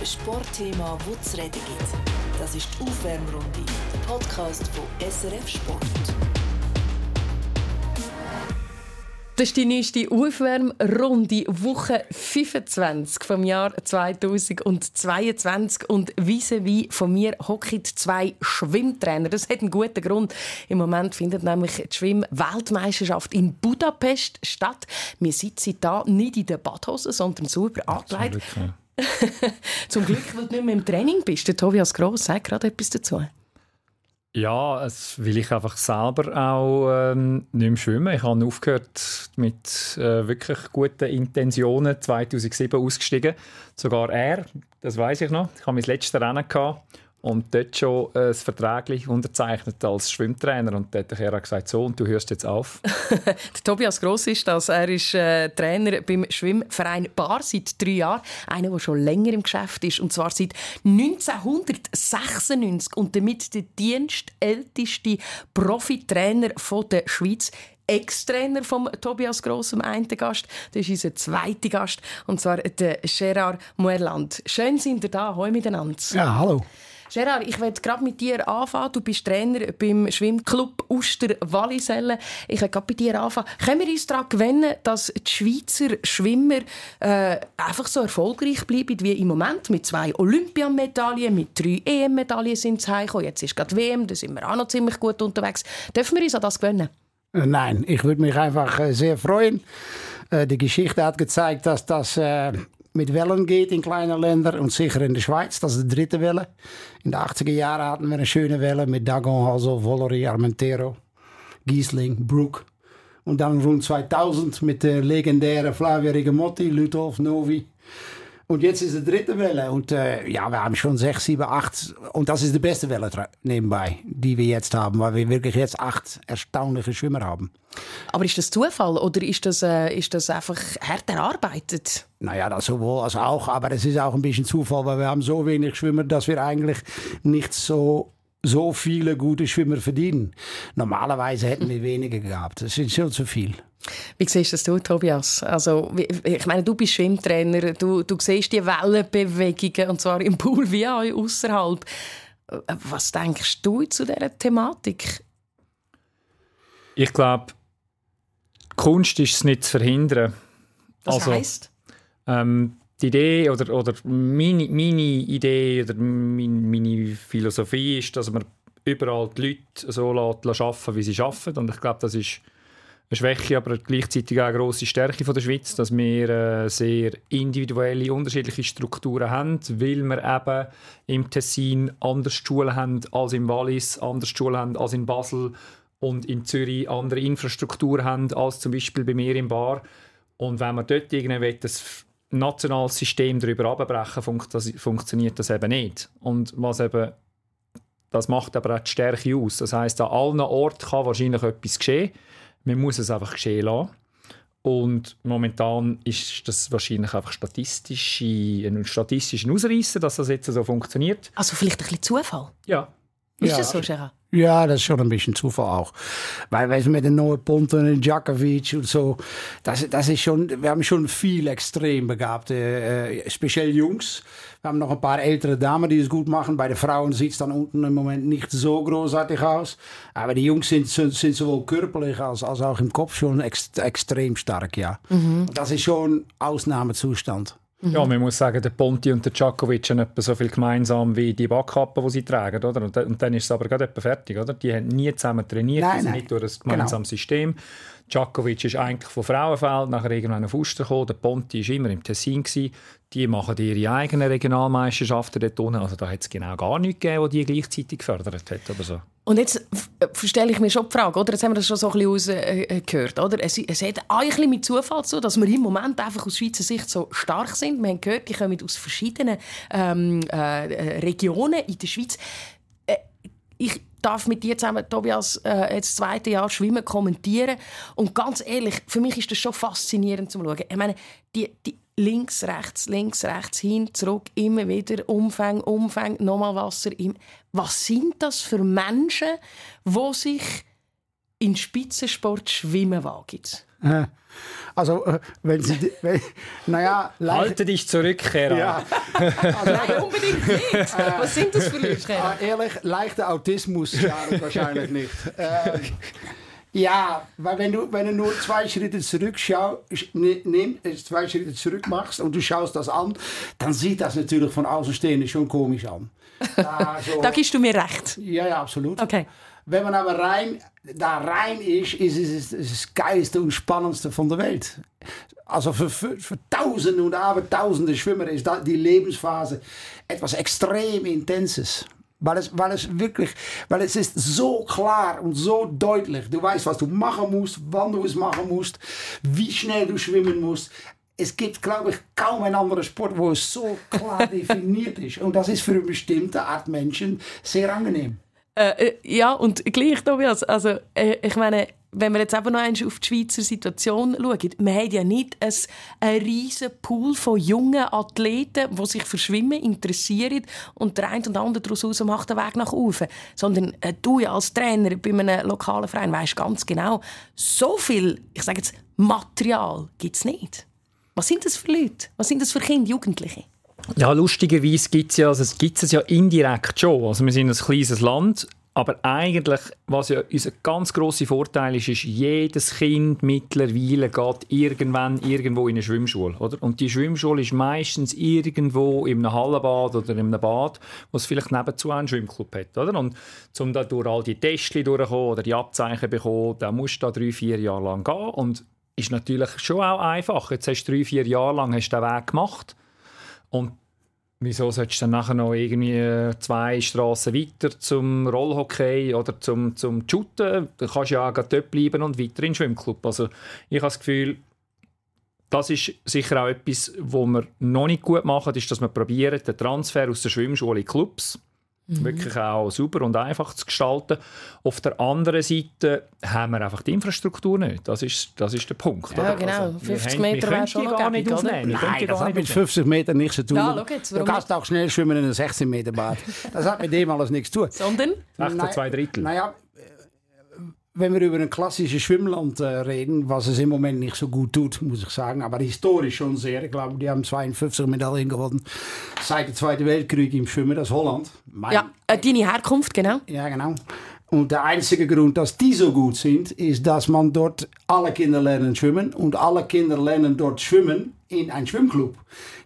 ein Sportthema, das zu reden gibt. Das ist die Aufwärmrunde, der Podcast von SRF Sport. Das ist die nächste Aufwärmrunde, Woche 25 vom Jahr 2022. Und wie von mir hocken zwei Schwimmtrainer. Das hat einen guten Grund. Im Moment findet nämlich die Schwimm-Weltmeisterschaft in Budapest statt. Wir sitzen hier nicht in der Badhose, sondern super angekleidet. Zum Glück, weil du nicht mehr im Training bist. Der Tobias Gross sagt gerade etwas dazu. Ja, es will ich einfach selber auch ähm, nicht mehr schwimmen. Ich habe aufgehört mit äh, wirklich guten Intentionen 2007 ausgestiegen. Sogar er, das weiß ich noch. Ich habe mein letztes Rennen gehabt und dort schon ein Vertrag unterzeichnet als Schwimmtrainer und dort hat er gesagt, so, und du hörst jetzt auf. der Tobias Gross ist das. Er ist äh, Trainer beim Schwimmverein Bar seit drei Jahren. Einer, der schon länger im Geschäft ist, und zwar seit 1996 und damit der dienstälteste Profitrainer der Schweiz. Ex-Trainer von Tobias Gross, dem einen Gast. Das ist unser zweiter Gast, und zwar der Gerard Muerland. Schön sind ihr da. Hallo miteinander. Ja, hallo. Gerard, ich werde gerade mit dir anfangen. Du bist Trainer beim Schwimmclub Uster Wallisellen. Ich werde gerade bei dir anfangen. Können wir uns daran gewöhnen, dass die Schweizer Schwimmer äh, einfach so erfolgreich bleiben wie im Moment? Mit zwei Olympiamedaillen, mit drei EM-Medaillen sind sie heimgekommen. Jetzt ist gerade WM, da sind wir auch noch ziemlich gut unterwegs. Dürfen wir uns an das gewöhnen? Äh, nein, ich würde mich einfach äh, sehr freuen. Äh, die Geschichte hat gezeigt, dass das mit Wellen geht in kleine Länder und sicher in der Schweiz. Das ist die dritte Welle. In den 80er Jahren hatten wir eine schöne Welle mit Dagon, Halso, Vollery, Armentero, Giesling, Brook. Und dann rund 2000 mit der legendären Flavia Rigamotti, Ludolf, Novi. Und jetzt ist die dritte Welle. Und äh, ja, wir haben schon sechs, sieben, acht. Und das ist die beste Welle nebenbei, die wir jetzt haben, weil wir wirklich jetzt acht erstaunliche Schwimmer haben. Aber ist das Zufall oder ist das, äh, ist das einfach hart erarbeitet? Naja, das sowohl als auch. Aber es ist auch ein bisschen Zufall, weil wir haben so wenig Schwimmer, dass wir eigentlich nicht so so viele gute Schwimmer verdienen. Normalerweise hätten wir weniger gehabt. Das ist schon zu viel. Wie siehst das du, Tobias? Also, ich meine, du bist Schwimmtrainer, du, du siehst die Wellenbewegungen, und zwar im Pool wie auch außerhalb. Was denkst du zu dieser Thematik? Ich glaube, Kunst ist es nicht zu verhindern. Was also, heisst? Ähm, die Idee oder, oder meine, meine Idee oder meine, meine Philosophie ist, dass man überall die Leute so arbeiten wie sie arbeiten. Und ich glaube, das ist eine Schwäche, aber gleichzeitig auch eine grosse Stärke von der Schweiz, dass wir äh, sehr individuelle, unterschiedliche Strukturen haben, weil wir eben im Tessin anders Schulen haben als im Wallis, anders Schulen haben als in Basel und in Zürich andere Infrastruktur haben als zum Beispiel bei mir im Bar. Und wenn man dort irgendwie das nationales System darüber abbrechen, funktioniert das eben nicht. Und was eben das macht aber auch die Stärke aus. Das heißt, an allen Orten kann wahrscheinlich etwas geschehen. Man muss es einfach geschehen lassen. Und momentan ist das wahrscheinlich einfach statistische, ein statistischer Ausreißer, dass das jetzt so funktioniert. Also vielleicht ein bisschen Zufall? Ja. Ist ja. das so, Gerard? Ja, das ist schon ein bisschen Zufall auch. Weil, weißt du, mit den neuen Ponten und Djakovic und so, das, das ist schon, wir haben schon viel extrem begabte, äh, speziell Jungs. Wir haben noch ein paar ältere Damen, die es gut machen. Bei den Frauen sieht es dann unten im Moment nicht so großartig aus. Aber die Jungs sind, sind sowohl körperlich als, als auch im Kopf schon ex, extrem stark, ja. Mhm. Das ist schon Ausnahmezustand. Mhm. Ja, man muss sagen, der Ponti und der Djakovic haben etwa so viel gemeinsam wie die Backkappen, die sie tragen. Oder? Und, und dann ist es aber gerade etwa fertig. Oder? Die haben nie zusammen trainiert, nein, die sind nein. nicht durch ein gemeinsames genau. System. Djakovic ist eigentlich von Frauenfeld nachher irgendwann auf Uster gekommen. Der Ponti war immer im Tessin. Gewesen. Die machen ihre eigenen Regionalmeisterschaften dort unten. Also da hat es genau gar nichts gegeben, die die gleichzeitig gefördert hat. Oder so. Und jetzt stelle ich mir schon die Frage, oder? jetzt haben wir das schon so ein bisschen rausgehört. Oder? Es, es hat eigentlich mit Zufall so, dass wir im Moment einfach aus Schweizer Sicht so stark sind. Wir haben gehört, die kommen aus verschiedenen ähm, äh, Regionen in der Schweiz. Äh, ich darf mit dir zusammen, Tobias, äh, jetzt das zweite Jahr Schwimmen kommentieren. Und ganz ehrlich, für mich ist das schon faszinierend zu schauen. Ich meine, die, die links, rechts, links, rechts, hin, zurück, immer wieder Umfang, Umfang, nochmal Wasser. Was sind das für Menschen, die sich in Spitzensport schwimmen wagen? Äh, also, äh, wenn Sie. Wenn, naja, Halte dich zurück, Gerard. Ja. Also, Nein, unbedingt nicht. Was sind das für Leute? Ah, ehrlich, leichter Autismus schadet wahrscheinlich nicht. Ähm, ja, weil wenn du, wenn du nur zwei Schritte zurückschaust, nimm, zwei Schritte zurück machst und du schaust das an, dann sieht das natürlich von Außenstehenden schon komisch an. Da, so, da gibst du mir recht. Ja, ja, absolut. Okay. Wenn man aber rein, da rein ist, ist es das geilste und spannendste von der Welt. Also für, für, für Tausende und Abertausende Schwimmer ist die Lebensphase etwas extrem Intenses. Weil es, weil es wirklich, weil es ist so klar und so deutlich. Du weißt, was du machen musst, wann du es machen musst, wie schnell du schwimmen musst. Es gibt, glaube ich, kaum einen anderen Sport, wo es so klar definiert ist. Und das ist für eine bestimmte Art Menschen sehr angenehm. Äh, äh, ja, und gleich, Tobias, also äh, ich meine, wenn wir jetzt eben noch einmal auf die Schweizer Situation schauen, wir haben ja nicht einen, einen riesen Pool von jungen Athleten, die sich für Schwimmen interessieren und der eine und andere daraus macht den Weg nach oben. Sondern äh, du als Trainer bei einem lokalen Verein weißt ganz genau, so viel, ich sage jetzt, Material gibt es nicht. Was sind das für Leute? Was sind das für Kinder, Jugendliche? Ja, lustigerweise gibt es ja, also es ja indirekt schon. Also wir sind ein kleines Land, aber eigentlich, was ja unser ganz grosser Vorteil ist, ist, jedes Kind mittlerweile geht irgendwann irgendwo in eine Schwimmschule. Oder? Und die Schwimmschule ist meistens irgendwo in einem Hallenbad oder in einem Bad, wo es vielleicht nebenzu einen Schwimmclub hat. Oder? Und um da durch all die Tests durchzukommen oder die Abzeichen zu bekommen, da musst du da drei, vier Jahre lang gehen. Und ist natürlich schon auch einfach. Jetzt hast du drei, vier Jahre lang hast den Weg gemacht. Und Wieso solltest du dann nachher noch irgendwie äh, zwei Straßen weiter zum Rollhockey oder zum, zum Shooten? Du kannst ja auch dort bleiben und weiter in den Schwimmclub. Also ich habe das Gefühl, das ist sicher auch etwas, was wir noch nicht gut machen, ist, dass wir probieren, den Transfer aus der Schwimmschule in Clubs Mhm. Wirklich auch super und einfach zu gestalten. Auf der anderen Seite haben wir einfach die Infrastruktur nicht. Das ist, das ist der Punkt. Ja, genau. 50 haben, Meter wäre schon noch gar nicht aufnehmen. Nein, das hat mit 50 Meter nichts zu tun. Ja, jetzt, du kannst auch schnell schwimmen in einem 16 Meter Bad. Das hat mit dem alles nichts zu tun. Sondern? 8 zwei Drittel. Naja, wenn wir über ein klassisches Schwimmland äh, reden, was es im Moment nicht so gut tut, muss ich sagen, aber historisch schon sehr. Ich glaube, die haben 52 Medaillen gewonnen seit dem Zweiten Weltkrieg im Schwimmen, das ist Holland. Mein, ja, äh, deine Herkunft, genau. Ja, genau. Und der einzige Grund, dass die so gut sind, ist, dass man dort alle Kinder lernen schwimmen und alle Kinder lernen dort schwimmen in einem Schwimmclub.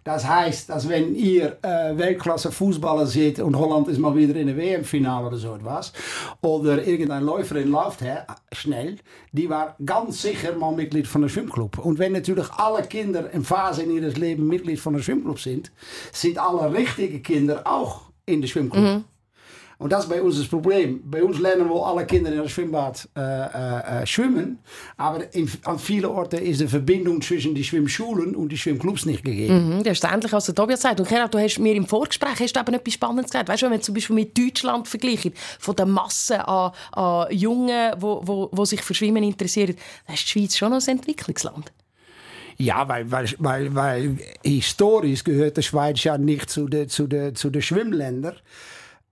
Das heißt, dass wenn ihr äh, Weltklasse Fußballer seht und Holland ist mal wieder in der WM-Finale oder so etwas, oder irgendein Läuferin läuft her, schnell, die war ganz sicher mal Mitglied von einem Schwimmclub. Und wenn natürlich alle Kinder in Phase in ihres Lebens Mitglied von einem Schwimmclub sind, sind alle richtige Kinder auch in der Schwimmclub. Mhm. Und das ist bei uns das Problem. Bei uns lernen wir alle Kinder in das Schwimmbad äh, äh, äh, schwimmen. Aber in, an vielen Orten ist die Verbindung zwischen die Schwimmschulen und die Schwimmclubs nicht gegeben. Mhm, das ist ähnlich, was der Tobias sagt. Und Gerhard, du hast mir im Vorgespräch hast du eben etwas Spannendes gesagt. Weißt du, wenn wir zum Beispiel mit Deutschland vergleichen, von der Masse an, an Jungen, die wo, wo, wo sich für Schwimmen interessieren, dann ist die Schweiz schon noch ein Entwicklungsland. Ja, weil, weil, weil, weil historisch gehört die Schweiz ja nicht zu den zu de, zu de Schwimmländern.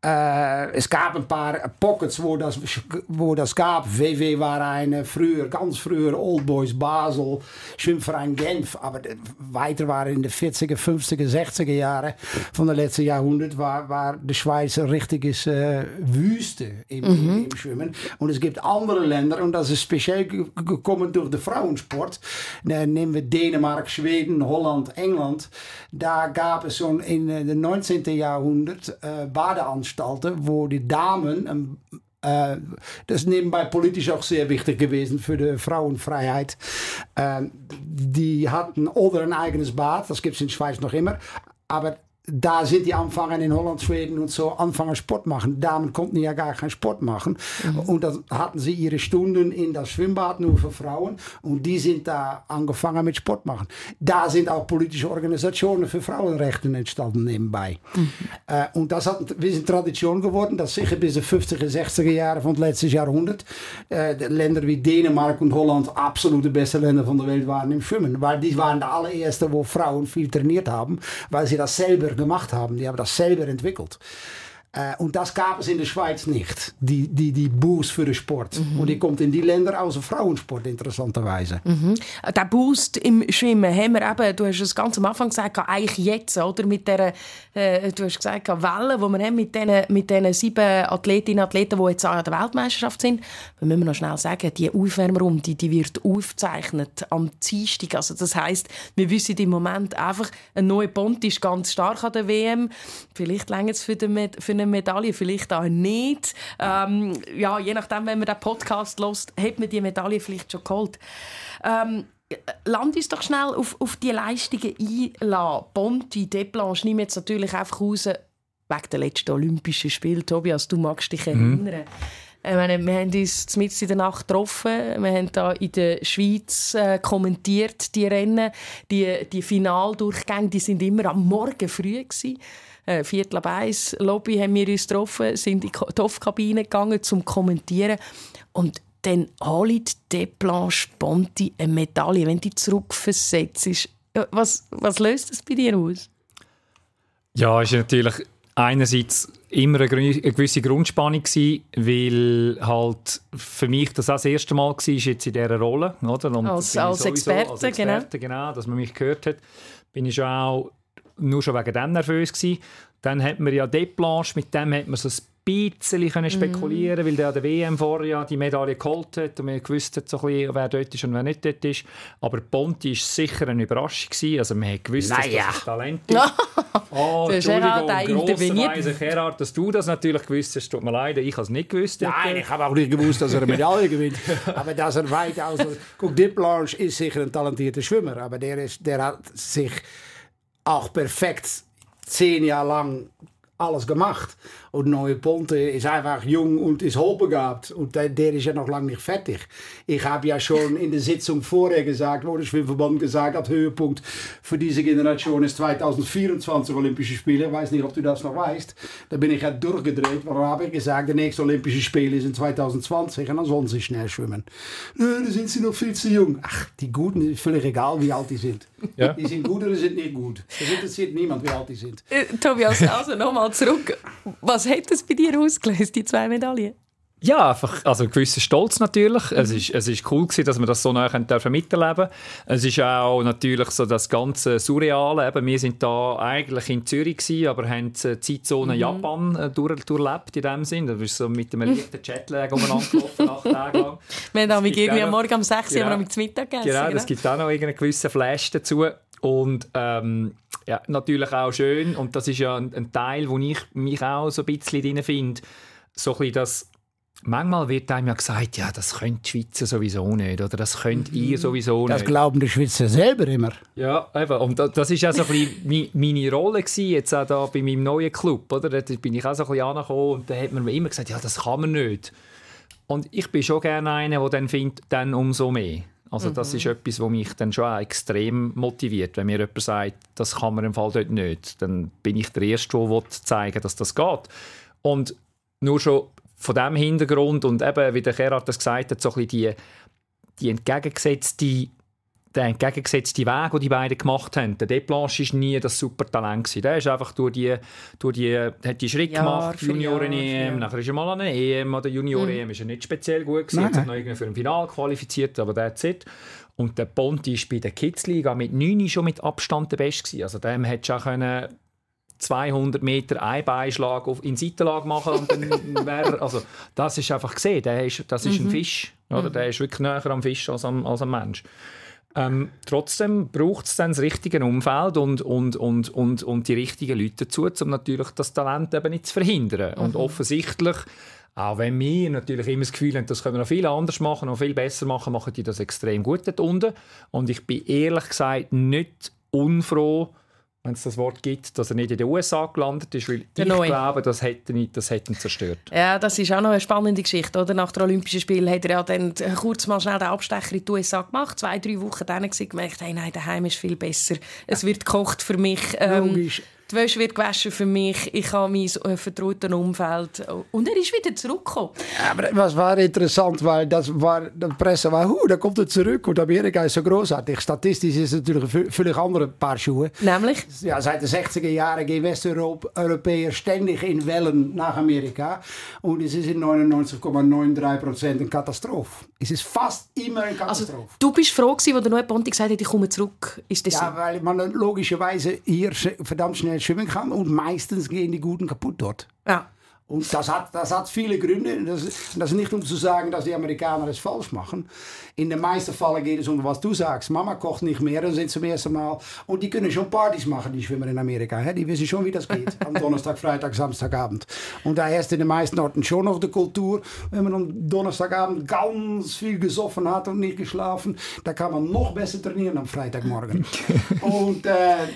Äh, es gab ein paar Pockets, wo das, wo das gab. WW war eine früher, ganz früher Old Boys Basel, Schwimmverein Genf. Aber weiter waren in den 40er, 50er, 60er Jahren von der letzten Jahrhundert war, war de Schweiz ein richtiges äh, Wüste im, mhm. im, Schwimmen. Und es gibt andere Länder, und das ist speziell gekommen durch den Frauensport. Da nehmen wir Dänemark, Schweden, Holland, England. Da gab es schon in den 19. Jahrhundert äh, Badeanstalten Anstalten, wo die Damen, äh, das ist nebenbei politisch auch sehr wichtig gewesen für die Frauenfreiheit, äh, die hatten oder ein eigenes Bad, das gibt es in Schweiz noch immer, aber da sind die anfangen in Holland, Schweden und so anfangen Sport machen. Damen konnten ja gar keinen Sport machen. Mhm. Und da hatten sie ihre Stunden in das Schwimmbad nur für Frauen. Und die sind da angefangen mit Sport machen. Da sind auch politische Organisationen für Frauenrechte entstanden nebenbei. Mhm. Äh, und das hat, sind Tradition geworden, dass sicher bis die 50er, 60er Jahre von letzten Jahrhundert äh, Länder wie Dänemark und Holland absolut die beste Länder von der Welt waren im Schwimmen. Weil die waren de allererste, wo Frauen viel trainiert haben, weil sie das selber gemacht haben. Die haben das selber entwickelt. Äh, und das gab es in der Schweiz nicht, die, die, die Boost für den Sport. Mhm. Und die kommt in die Länder aus dem Frauensport, interessanterweise. Mhm. Der Boost im Schwimmen haben wir eben, du hast es ganz am Anfang gesagt, eigentlich jetzt, oder? Mit der, äh, du hast gesagt, Welle, die wir haben mit diesen, mit sieben Athletinnen und Athleten, die jetzt an der Weltmeisterschaft sind. Da müssen wir noch schnell sagen, die Aufwärmrunde, die wird aufgezeichnet am Dienstag. Also das heisst, wir wissen im Moment einfach, ein neuer Bond ist ganz stark an der WM. Vielleicht länger es für, für eine Medaille, vielleicht auch nicht. Ähm, ja, je nachdem, wenn man den Podcast lost, hat man die Medaille vielleicht schon geholt. Ähm, land uns doch schnell auf, auf die Leistungen einlassen. Bonti, Deplanche, nehmen jetzt natürlich einfach raus, wegen der letzten Olympischen Spiele. Tobias, du magst dich mhm. erinnern. Ich meine, wir haben uns mitten in der Nacht getroffen. Wir haben da in der Schweiz äh, kommentiert, die Rennen. Die, die Finaldurchgänge die sind immer am Morgen früh. Gewesen. Äh, Viertel ab eins, Lobby haben wir uns getroffen, sind in die Topfkabine gegangen zum Kommentieren. Und dann holt Deplanche Ponti eine Medaille, wenn die zurückversetzt. Was, was löst das bei dir aus? Ja, ist natürlich einerseits immer eine, gewisse Grundspannung gewesen, weil halt für mich das auch das erste Mal war, jetzt in dieser Rolle. Oder? Und als, als, Experte, als Experte, genau. genau. dass man mich gehört hat, bin ich schon auch nur schon wegen dem nervös gewesen. Dann hat man ja Deplanche, mit dem hat man so ein bisschen können spekulieren, mm. weil der an der WM vorher ja die Medaille geholt hat und man gewusst hat, so ein bisschen, wer dort ist und wer nicht dort ist. Aber Ponti war sicher eine Überraschung. Gewesen. Also man hat gewusst, naja. dass das ein Talent ist. oh, Entschuldigung, interveniert. Gerhard, dass du das natürlich gewusst hast, tut mir leid, ich habe es nicht gewusst. Nein, ich habe auch nicht gewusst, dass er eine Medaille gewinnt. aber dass er weitaus... Guck, Diplanche ist sicher ein talentierter Schwimmer, aber der, ist, der hat sich auch perfekt zehn Jahre lang alles gemacht. Und Neue Ponte ist einfach jung und ist hochbegabt. Und der, der ist ja noch lange nicht fertig. Ich habe ja schon in der Sitzung vorher gesagt, der Schwimmverband gesagt hat, Höhepunkt für diese Generation ist 2024 Olympische Spiele. Ich weiß nicht, ob du das noch weißt. Da bin ich ja durchgedreht. Warum habe ich gesagt, der nächste Olympische Spiele ist in 2020 und dann sollen sie schnell schwimmen. Nö, da sind sie noch viel zu jung. Ach, die Guten ist völlig egal, wie alt die sind. Ja. Die sind gut oder sind nicht gut. Das interessiert niemand, wie alt die sind. Äh, Tobias, also nochmal zurück. Was hat das bei dir ausgelöst, die zwei Medaillen? Ja, einfach, also ein gewisser Stolz natürlich. Mhm. Es, ist, es ist cool gewesen, dass wir das so nah dürfen miterleben Es ist auch natürlich so das ganze Surreale. Eben, wir sind da eigentlich in Zürich gewesen, aber haben die Zeitzone mhm. Japan äh, durch, durchlebt in dem Sinn. Das ist so mit einem leichten Jetlag umeinander gelaufen, acht Tage lang. Wir haben irgendwie am Morgen um 6 Uhr genau, mit Mittag gegessen. Genau, das gibt auch noch einen gewissen Flash dazu. Und ähm, ja, natürlich auch schön. Und das ist ja ein, ein Teil, wo ich mich auch so ein bisschen drin finde. So ein bisschen das Manchmal wird einem ja gesagt, ja, das könnt die Schweizer sowieso nicht oder das könnt mhm. ihr sowieso nicht. Das glauben die Schweizer selber immer. Ja, eben. Und das ist auch so ein bisschen meine Rolle gewesen, jetzt auch da bei meinem neuen Club. Oder? Da bin ich auch so ein bisschen angekommen und da hat man mir immer gesagt, ja, das kann man nicht. Und ich bin schon gerne einer, der dann findet, dann umso mehr. Also das mhm. ist etwas, was mich dann schon extrem motiviert. Wenn mir jemand sagt, das kann man im Fall dort nicht, dann bin ich der Erste, der zeigen dass das geht. Und nur schon von diesem Hintergrund und eben, wie der Gerhard das gesagt hat, so ein bisschen die, die entgegengesetzte der entgegengesetzte Weg, den die beiden gemacht haben. Der Deplanche war nie das Supertalent. Gewesen. Der ist einfach durch die, durch die, hat die Schritt Jahr gemacht, Junioren-EM, nachher ist er mal an einer EM oder Junior-EM, mhm. ist er nicht speziell gut gewesen, hat sich noch irgendwie für ein Final qualifiziert, aber that's it. Und der Ponti ist bei der Kids-Liga mit 9 schon mit Abstand der Beste gewesen. Also dem hätte schon können 200 Meter Einbeinschlag auf in Seitenlage machen und dann wäre also das ist einfach gesehen, der ist, das ist mhm. ein Fisch, oder? Mhm. Der ist wirklich näher am Fisch als am, als am Mensch. Ähm, trotzdem braucht es dann das richtige Umfeld und, und, und, und, und die richtigen Leute dazu, um natürlich das Talent eben nicht zu verhindern. Mhm. Und offensichtlich, auch wenn wir natürlich immer das Gefühl haben, das können wir noch viel anders machen, noch viel besser machen, machen die das extrem gut dort unten. Und ich bin ehrlich gesagt nicht unfroh, wenn es das Wort gibt, dass er nicht in den USA gelandet ist, weil Der ich glaube, das hätte ihn, das hätte ihn zerstört. Ja, das ist auch noch eine spannende Geschichte. Oder? Nach den Olympischen Spielen hat er ja dann kurz mal schnell den Abstecher in die USA gemacht, zwei, drei Wochen dann gemerkt, hey, nein, daheim ist viel besser. Es wird gekocht für mich. Ähm, Logisch. Wäsche wird gewaschen für mich, ich habe mein äh, vertrautes Umfeld. Und er ist wieder zurückgekommen. Ja, aber was war interessant, weil das war, die Presse war, huh, da kommt er zurück und Amerika ist so großartig. Statistisch ist es natürlich ein völlig andere Paar Schuhe. Nämlich? Ja, seit den 60er Jahren gehen Westeuropäer ständig in Wellen nach Amerika und es ist in 99,93 Prozent eine Katastrophe. Es ist fast immer eine Also, Katastrophe. du bist froh gewesen, als der neue Ponti gesagt hat, ich komme zurück. Ist das Ja, so? weil man logischerweise hier verdammt schnell schwimmen kann und meistens gehen die Guten kaputt dort. Ja. Und das hat, das hat viele Gründe. Das, das ist nicht um zu sagen, dass die Amerikaner es falsch machen. In den meisten Fällen geht es um, was du sagst. Mama kocht nicht mehr, dann sind zum ersten Mal. Und die können schon Partys machen, die Schwimmer in Amerika. Hè? Die wissen schon, wie das geht. Am Donnerstag, Freitag, Samstagabend. Und da herrscht in den meisten Orten schon noch die Kultur. Wenn man am Donnerstagabend ganz viel gesoffen hat und nicht geschlafen, da kann man noch besser trainieren am Freitagmorgen. und äh,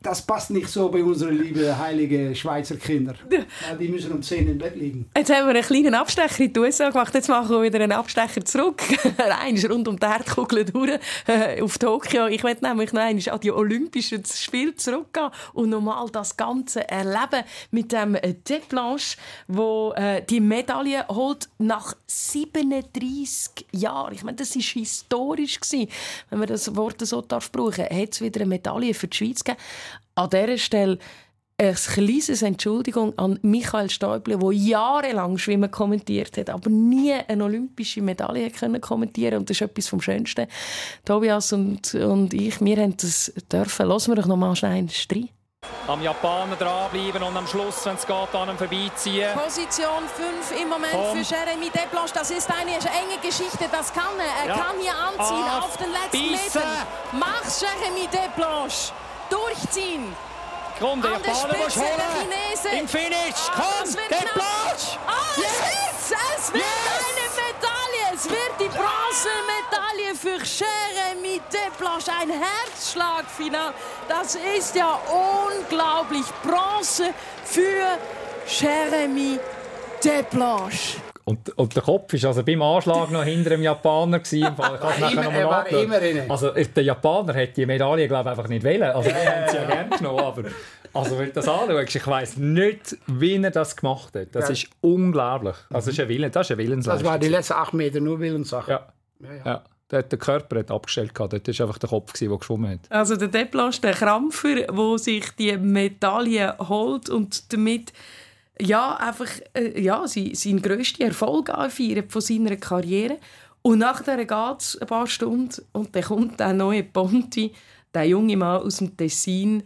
das passt nicht so bei unseren lieben, heiligen Schweizer Kindern. Die müssen um 10 im Bett liegen. Jetzt haben wir einen kleinen Abstecher in die USA gemacht. Jetzt machen wir wieder einen Abstecher zurück. Eins rund um die Erdkugel durch äh, auf Tokio. Ich möchte nämlich noch einmal an die Olympischen Spiele zurückgehen und nochmal das Ganze erleben mit dem äh, Deplanche, wo äh, die Medaille holt nach 37 Jahren. Ich meine, das ist historisch gewesen, wenn man das Wort so darf brauchen. Hat es wieder eine Medaille für die Schweiz gegeben? An dieser Stelle ein kleines Entschuldigung an Michael Stäuble, der jahrelang Schwimmen kommentiert hat, aber nie eine olympische Medaille können kommentieren Und das ist etwas vom Schönsten. Tobias und, und ich, wir haben das dürfen. Lassen wir doch noch mal schnell einen Streit. Am Japaner dranbleiben und am Schluss, wenn es geht, an ihm vorbeiziehen. Position 5 im Moment Komm. für Jeremy Deblanche. Das ist eine enge Geschichte, das kann er. Er Ja. kann hier anziehen Auf, auf den letzten. Metern. Mach's Jeremy Deblanche. Durchziehen. Komm, der An der Japaner muss holen. Im Finish. Ah, Komm, der. Platsch. Ah, es wird, es wird eine Medaille. Es wird die Bronzemedaille für Jeremy Deblanche. Ein Herzschlagfinal. Das ist ja unglaublich. Bronze für Jeremy Deblanche. Und, und der Kopf war also beim Anschlag noch hinter dem Japaner. Gewesen. Ich habe es nachher immer- er war innen. Also der Japaner hat die Medaille glaube ich, einfach nicht wählen. Also wir haben sie ja gerne genommen, aber also wenn du das anschaust, ich weiss nicht, wie er das gemacht hat. Das Ja. ist unglaublich. Also das ist ein Willen, das ist eine Das Willensleistung. war die letzten acht Meter nur Willenssache. ja. ja. Der, der Körper hat abgestellt gehabt. Dort war einfach der Kopf, gewesen, der geschwommen hat. Also der Deplanche, der Krampfer, der sich die Medaille holt und damit ja, einfach äh, ja, sein, sein grössten Erfolg von seiner Karriere. Und nachher geht es ein paar Stunden und dann kommt der neue Ponti, der junge Mann aus dem Tessin.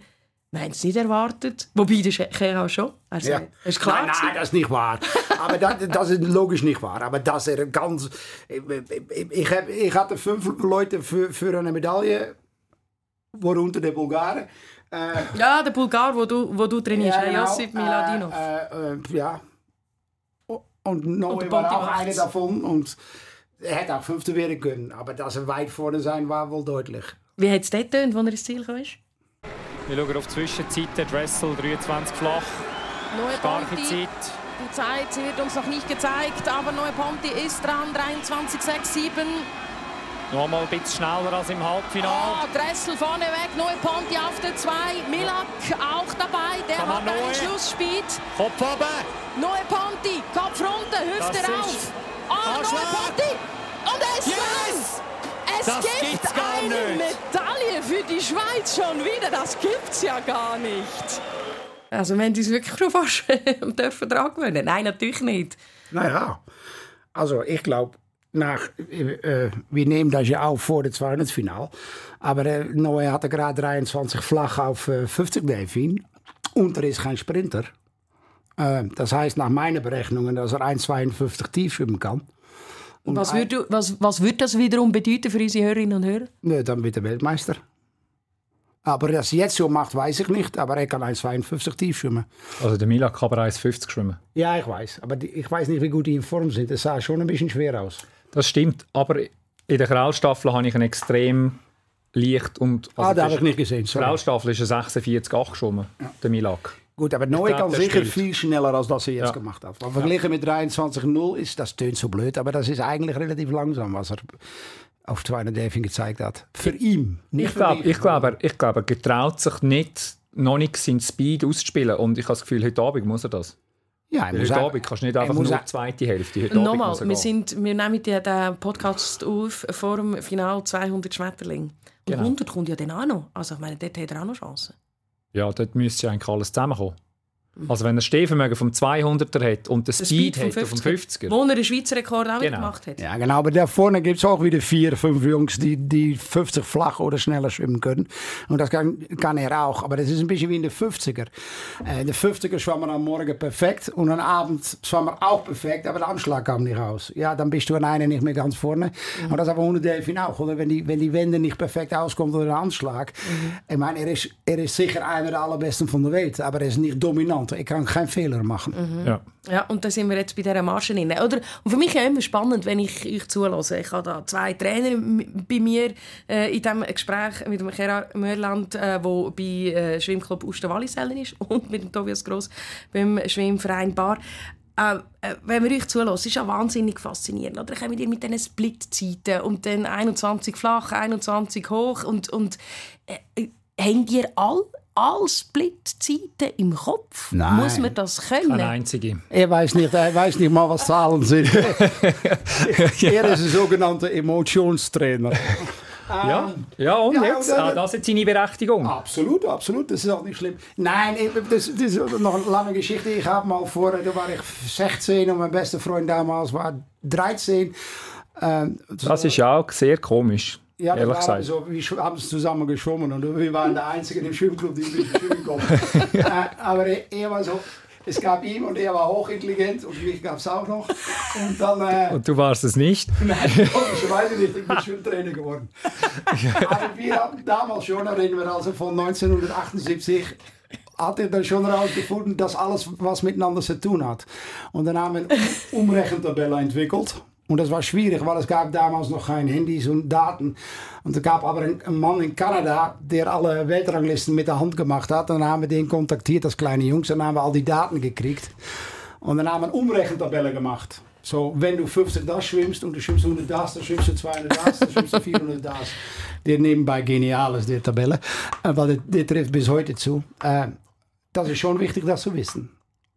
Wir haben es nicht erwartet. Wobei, der Kerl schon. Er Ja. ist klar. Nein, nein, das ist nicht wahr. Aber das, das ist logisch nicht wahr. Aber dass er ganz. Ich, ich, hab, ich hatte fünf Leute für, für eine Medaille, worunter der Bulgaren. Äh, Ja, der Bulgar, wo du, wo du trainierst, ja, genau. Josip Miladinov. Äh, äh, ja. Und Noe war auch einer davon. Und er hätte auch Fünfte werden können. Aber dass er weit vorne sein war, wohl deutlich. Wie hat es dort getönt, als er ins Ziel kam? Wir schauen auf die Zwischenzeit. Der Dressel 23 flach. Neue Starke Ponti. Zeit. Die Zeit wird uns noch nicht gezeigt, aber Neue Ponti ist dran. 23, 6, 7. Nochmal ein bisschen schneller als im Halbfinale. Oh, Dressel vorne weg, Neue Ponti auf der 2. Milak auch dabei, der hat einen Noe? Schlussspeed. Kopf oben. Neue Ponti, Kopf runter, Hüfte Das rauf. Oh, Neue. Ponti! Und ist Yes! Es Das gibt gibt's gar eine nicht. Medaille für die Schweiz schon wieder. Das gibt's ja gar nicht. Also, wir haben uns wirklich schon fast dürfen dran gewöhnen. Nein, natürlich nicht. Naja, also ich glaube, nach, äh, wir nehmen das ja auf vor dem 200-Final. Aber äh, Noe hatte gerade 23 flach auf äh, 50 Delfin. Und er ist kein Sprinter. Äh, das heißt nach meinen Berechnungen, dass er 1,52 tief schwimmen kann. Und Was würde, was, was würde das wiederum bedeuten für unsere Hörerinnen und Hörer? Nö, dann wird er Weltmeister. Aber dass er jetzt so macht, weiß ich nicht. Aber er kann 1,52 tief schwimmen. Also der Milak kann aber 1,50 schwimmen. Ja, ich weiß. Aber die, ich weiß nicht, wie gut die in Form sind. Das sah schon ein bisschen schwer aus. Das stimmt, aber in der Kraulstaffel habe ich einen extrem leicht und... ah, also habe das ich nicht gesehen. Sorry. Kraulstaffel ist ein 46,8 geschwommen, der Milak. Gut, aber Noe glaub, kann sicher viel schneller, als das er jetzt Ja. gemacht hat. Aber verglichen mit 23,0 ist das tönt so blöd, aber das ist eigentlich relativ langsam, was er auf 200 Delfin gezeigt hat. Für ihn, nicht Ich für glaube, ich glaube, er- ich glaube, er getraut sich nicht, noch nicht seinen Speed auszuspielen. Und ich habe das Gefühl, heute Abend muss er das. Ja, heute sagen, Abend kannst du nicht einfach nur die zweite Hälfte. Heute Nochmal, wir, sind, wir nehmen den, den Podcast auf vor dem Final 200 Schmetterling. Und Genau. 100 kommt ja dann auch noch. Also ich meine, dort hat er auch noch Chancen. Ja, dort müsste ja eigentlich alles zusammenkommen. Also wenn er Stehvermögen vom 200er hat und den Der Speed, vom hat vom 50er. 50er. Wo er einen Schweizer Rekord auch Genau. gemacht hat. Ja, genau. Aber da vorne gibt es auch wieder vier, fünf Jungs, die, die 50 flach oder schneller schwimmen können. Und das kann, kann er auch. Aber das ist ein bisschen wie in der 50er. Äh, der 50er schwamm er am Morgen perfekt und am Abend schwamm er auch perfekt, aber der Anschlag kam nicht raus. Ja, dann bist du an einer nicht mehr ganz vorne. Und das aber 100 Delfin auch. Oder? Wenn, die, wenn die Wende nicht perfekt auskommt oder der Anschlag. Ich meine, er ist, er ist sicher einer der allerbesten von der Welt, aber er ist nicht dominant. Er kann keinen Fehler machen. Ja. Ja, und da sind wir jetzt bei dieser Marge drin. Oder? Und für mich ist ja immer spannend, wenn ich euch zulasse. Ich habe da zwei Trainer bei mir äh, in diesem Gespräch mit dem Gerard Mörland, der äh, wo bei äh, Schwimmclub Usterwallisellen ist und mit dem Tobias Gross beim Schwimmverein Bar. Äh, äh, wenn wir euch zulassen, ist ja wahnsinnig faszinierend. Oder kommt ihr mit diesen Split-Zeiten und dann 21 flach, 21 hoch und, und äh, äh, habt ihr all, all Split-Zeiten im Kopf? Nein. Muss man das können? Keine einzige. Er weiß nicht, er weiß nicht mal, was Zahlen sind. Er ist ein sogenannter Emotionstrainer. Ja, ja und Ja, jetzt? Ah, das hat seine Berechtigung. Absolut, absolut. Das ist auch nicht schlimm. Nein, das, das ist noch eine lange Geschichte. Ich habe mal vor, da war ich 16 und mein bester Freund damals war 13. Ähm, Das ist ja auch sehr komisch, ja, ehrlich gesagt. so, wir haben zusammen geschwommen und wir waren der Einzigen im Schwimmclub, die bisschen schwimmen konnten. äh, aber er, er war so, es gab ihn und er war hochintelligent und mich gab es auch noch. Und dann... Äh, Und du warst es nicht? Nein, komischerweise nicht. Ich bin Schwimmtrainer geworden. Aber wir hatten damals schon, reden wir also von 1978, hat er dann schon herausgefunden, dass alles was miteinander zu tun hat. Und dann haben wir eine Umrechentabelle entwickelt. Und das war schwierig, weil es gab damals noch keine Handys und Daten. Und es gab aber einen, Mann in Kanada, der alle Weltranglisten mit der Hand gemacht hat. Dann haben wir den kontaktiert als kleine Jungs. Und dann haben wir all die Daten gekriegt. Und dann haben wir eine Umrechentabelle gemacht. So, wenn du 50 das schwimmst und du schwimmst 100 das, dann schwimmst du 200 das, dann schwimmst du 400 das. Der nebenbei genial ist, die Tabelle. Weil der, der trifft bis heute zu. Äh, das ist schon wichtig, das zu wissen.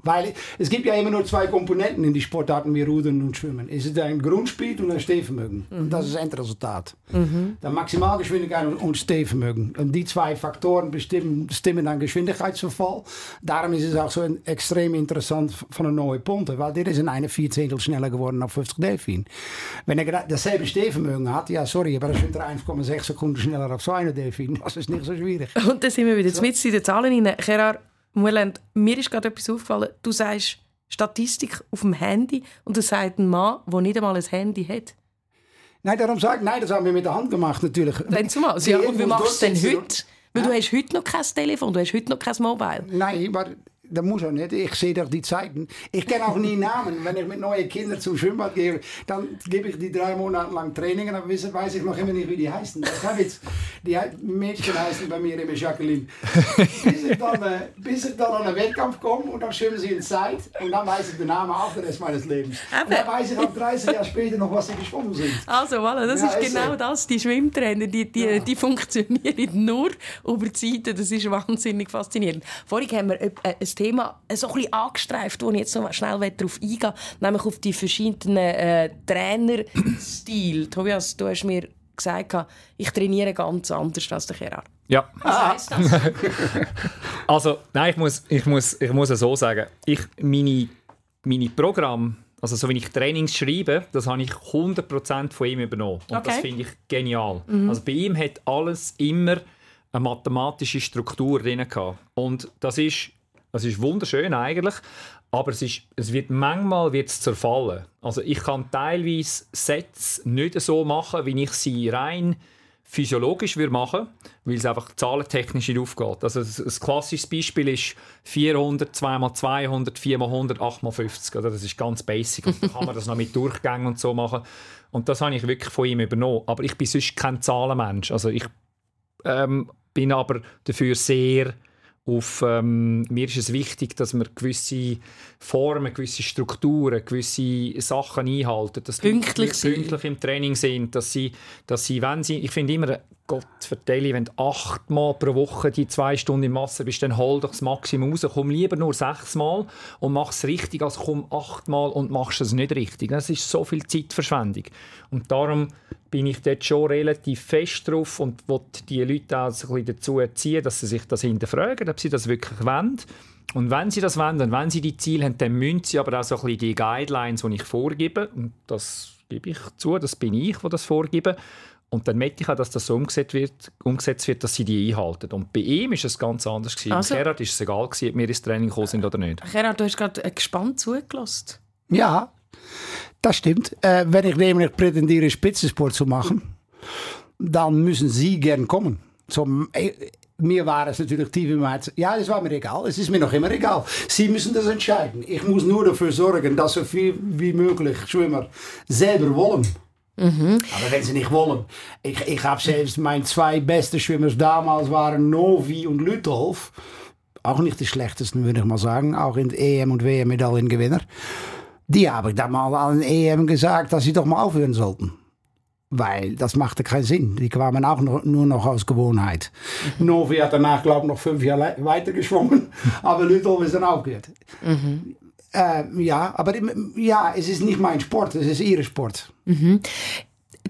Weil es gibt ja immer nur zwei Komponenten in die Sportarten wie Rudern und Schwimmen. Es ist ein Grundspeed und ein Stehvermögen. Und das ist das Endresultat. Der Maximalgeschwindigkeit und- Stehvermögen. Und die zwei Faktoren bestimmen, bestimmen dann Geschwindigkeitsverfall. Darum ist es auch so ein, extrem interessant von een neue Ponte. Weil der ist in eine Vierzehntel schneller geworden auf 50 Delfin. Wenn er dasselbe Stehvermögen hat, ja sorry, aber dann schwimmt er 1,6 Sekunden schneller auf so eine Delfin. Das ist nicht so schwierig. Und dann sind wir wieder mit in den Zahlen rein. Gerard Mueland, mir ist gerade etwas aufgefallen. Du sagst Statistik auf dem Handy und du sagst ein Mann, der nicht einmal ein Handy hat. Nein, darum sage ich, nein, das haben wir mit der Hand gemacht natürlich. Wenn zumal. Ja, und wie machst du denn durchsitzen heute? Weil du hast heute noch kein Telefon, du hast heute noch kein Mobile. Nein, maar dat muss auch nicht. Ich sehe doch die Zeiten. Ich kenne auch nie Namen. Wenn ich mit neuen Kindern zum Schwimmbad gehe, dann gebe ich die drei Monate lang Training und dann weiß- ich noch immer nicht, wie die heißen. Das jetzt, die he- Mädchen heißen bei mir immer Jacqueline. Bis ich dann, äh, bis ich dann an einen Wettkampf komme und dann schwimmen sie in Zeit und dann weiß ich den Namen auch den Rest meines Lebens. Und dann weiß ich auch 30 Jahre später noch, was sie geschwommen sind. Also, voilà, das Ja, ist genau so. das. Die Schwimmtrainer, die, die, die funktionieren nur über Zeiten. Das ist wahnsinnig faszinierend. Vorhin haben wir ein, ein Thema so ein bisschen angestreift, wo ich jetzt noch schnell darauf eingehen nämlich auf die verschiedenen äh, Trainerstile. Tobias, du hast mir gesagt, ich trainiere ganz anders als der Gerard. Ja. Was heisst das? Also, nein, ich muss, ich muss, ich muss es so sagen. Ich, meine, meine Programme, also so wie ich Trainings schreibe, das habe ich 100% von ihm übernommen. Und das Okay. finde ich genial. Also bei ihm hat alles immer eine mathematische Struktur drin gehabt. Und das ist, das ist wunderschön eigentlich, aber es, ist, es wird manchmal wird's zerfallen. Also ich kann teilweise Sätze nicht so machen, wie ich sie rein physiologisch würde machen, weil es einfach zahlentechnisch nicht aufgeht. Also ein, klassisches Beispiel ist 400, 2x200, 4x100, 8x50. Oder? Das ist ganz basic. Und dann kann man das noch mit Durchgängen und so machen. Und das habe ich wirklich von ihm übernommen. Aber ich bin sonst kein Zahlenmensch. Also ich ähm, bin aber dafür sehr auf, ähm, mir ist es wichtig, dass wir gewisse Formen, gewisse Strukturen, gewisse Sachen einhalten. Dass die Pünktlich sind. pünktlich im Training sind, dass sie, dass sie wenn sie, ich finde immer, Gott vertelle, wenn du achtmal pro Woche die zwei Stunden im Wasser bist, dann hol doch das Maximum raus. Komm lieber nur sechsmal und mach es richtig, als komm achtmal und machst es nicht richtig. Das ist so viel Zeitverschwendung. Und darum bin ich dort schon relativ fest drauf und will die Leute auch ein bisschen dazu ziehen, dass sie sich das hinterfragen, ob sie das wirklich wollen. Und wenn sie das wollen und wenn sie die Ziele haben, dann müssen sie aber auch so ein bisschen die Guidelines, die ich vorgebe, und das gebe ich zu, das bin ich, der das vorgebe, und dann möchte ich auch, dass das so umgesetzt wird, umgesetzt wird, dass sie die einhalten. Und bei ihm war es ganz anders. Gewesen. Also, Gerhard ist es egal, gewesen, ob wir ins Training gekommen sind oder nicht. Gerhard, du hast gerade gespannt zugelassen. Ja, das stimmt. Äh, wenn ich nämlich prätendiere, Spitzensport zu machen, dann müssen Sie gern kommen. Zum, äh, mir war es natürlich tief im Herzen. Ja, es war mir egal. Es ist mir noch immer egal. Sie müssen das entscheiden. Ich muss nur dafür sorgen, dass so viel wie möglich Schwimmer selber wollen. Mhm. Aber wenn sie nicht wollen. Ich, ich habe selbst meine zwei besten Schwimmer damals waren Novi und Lütolf. Auch nicht die schlechtesten, würde ich mal sagen. Auch in EM und WM Medaillengewinner. Die habe ich dann mal an EM gesagt, dass sie doch mal aufhören sollten. Weil das machte keinen Sinn. Die kamen auch noch, nur noch aus Gewohnheit. Mhm. Novi hat danach, glaube ich, noch fünf Jahre weiter geschwommen. Aber Lütolf ist dann aufgehört. Mhm. Äh, ja, aber ja, es ist nicht mein Sport, es ist ihr Sport. Mhm.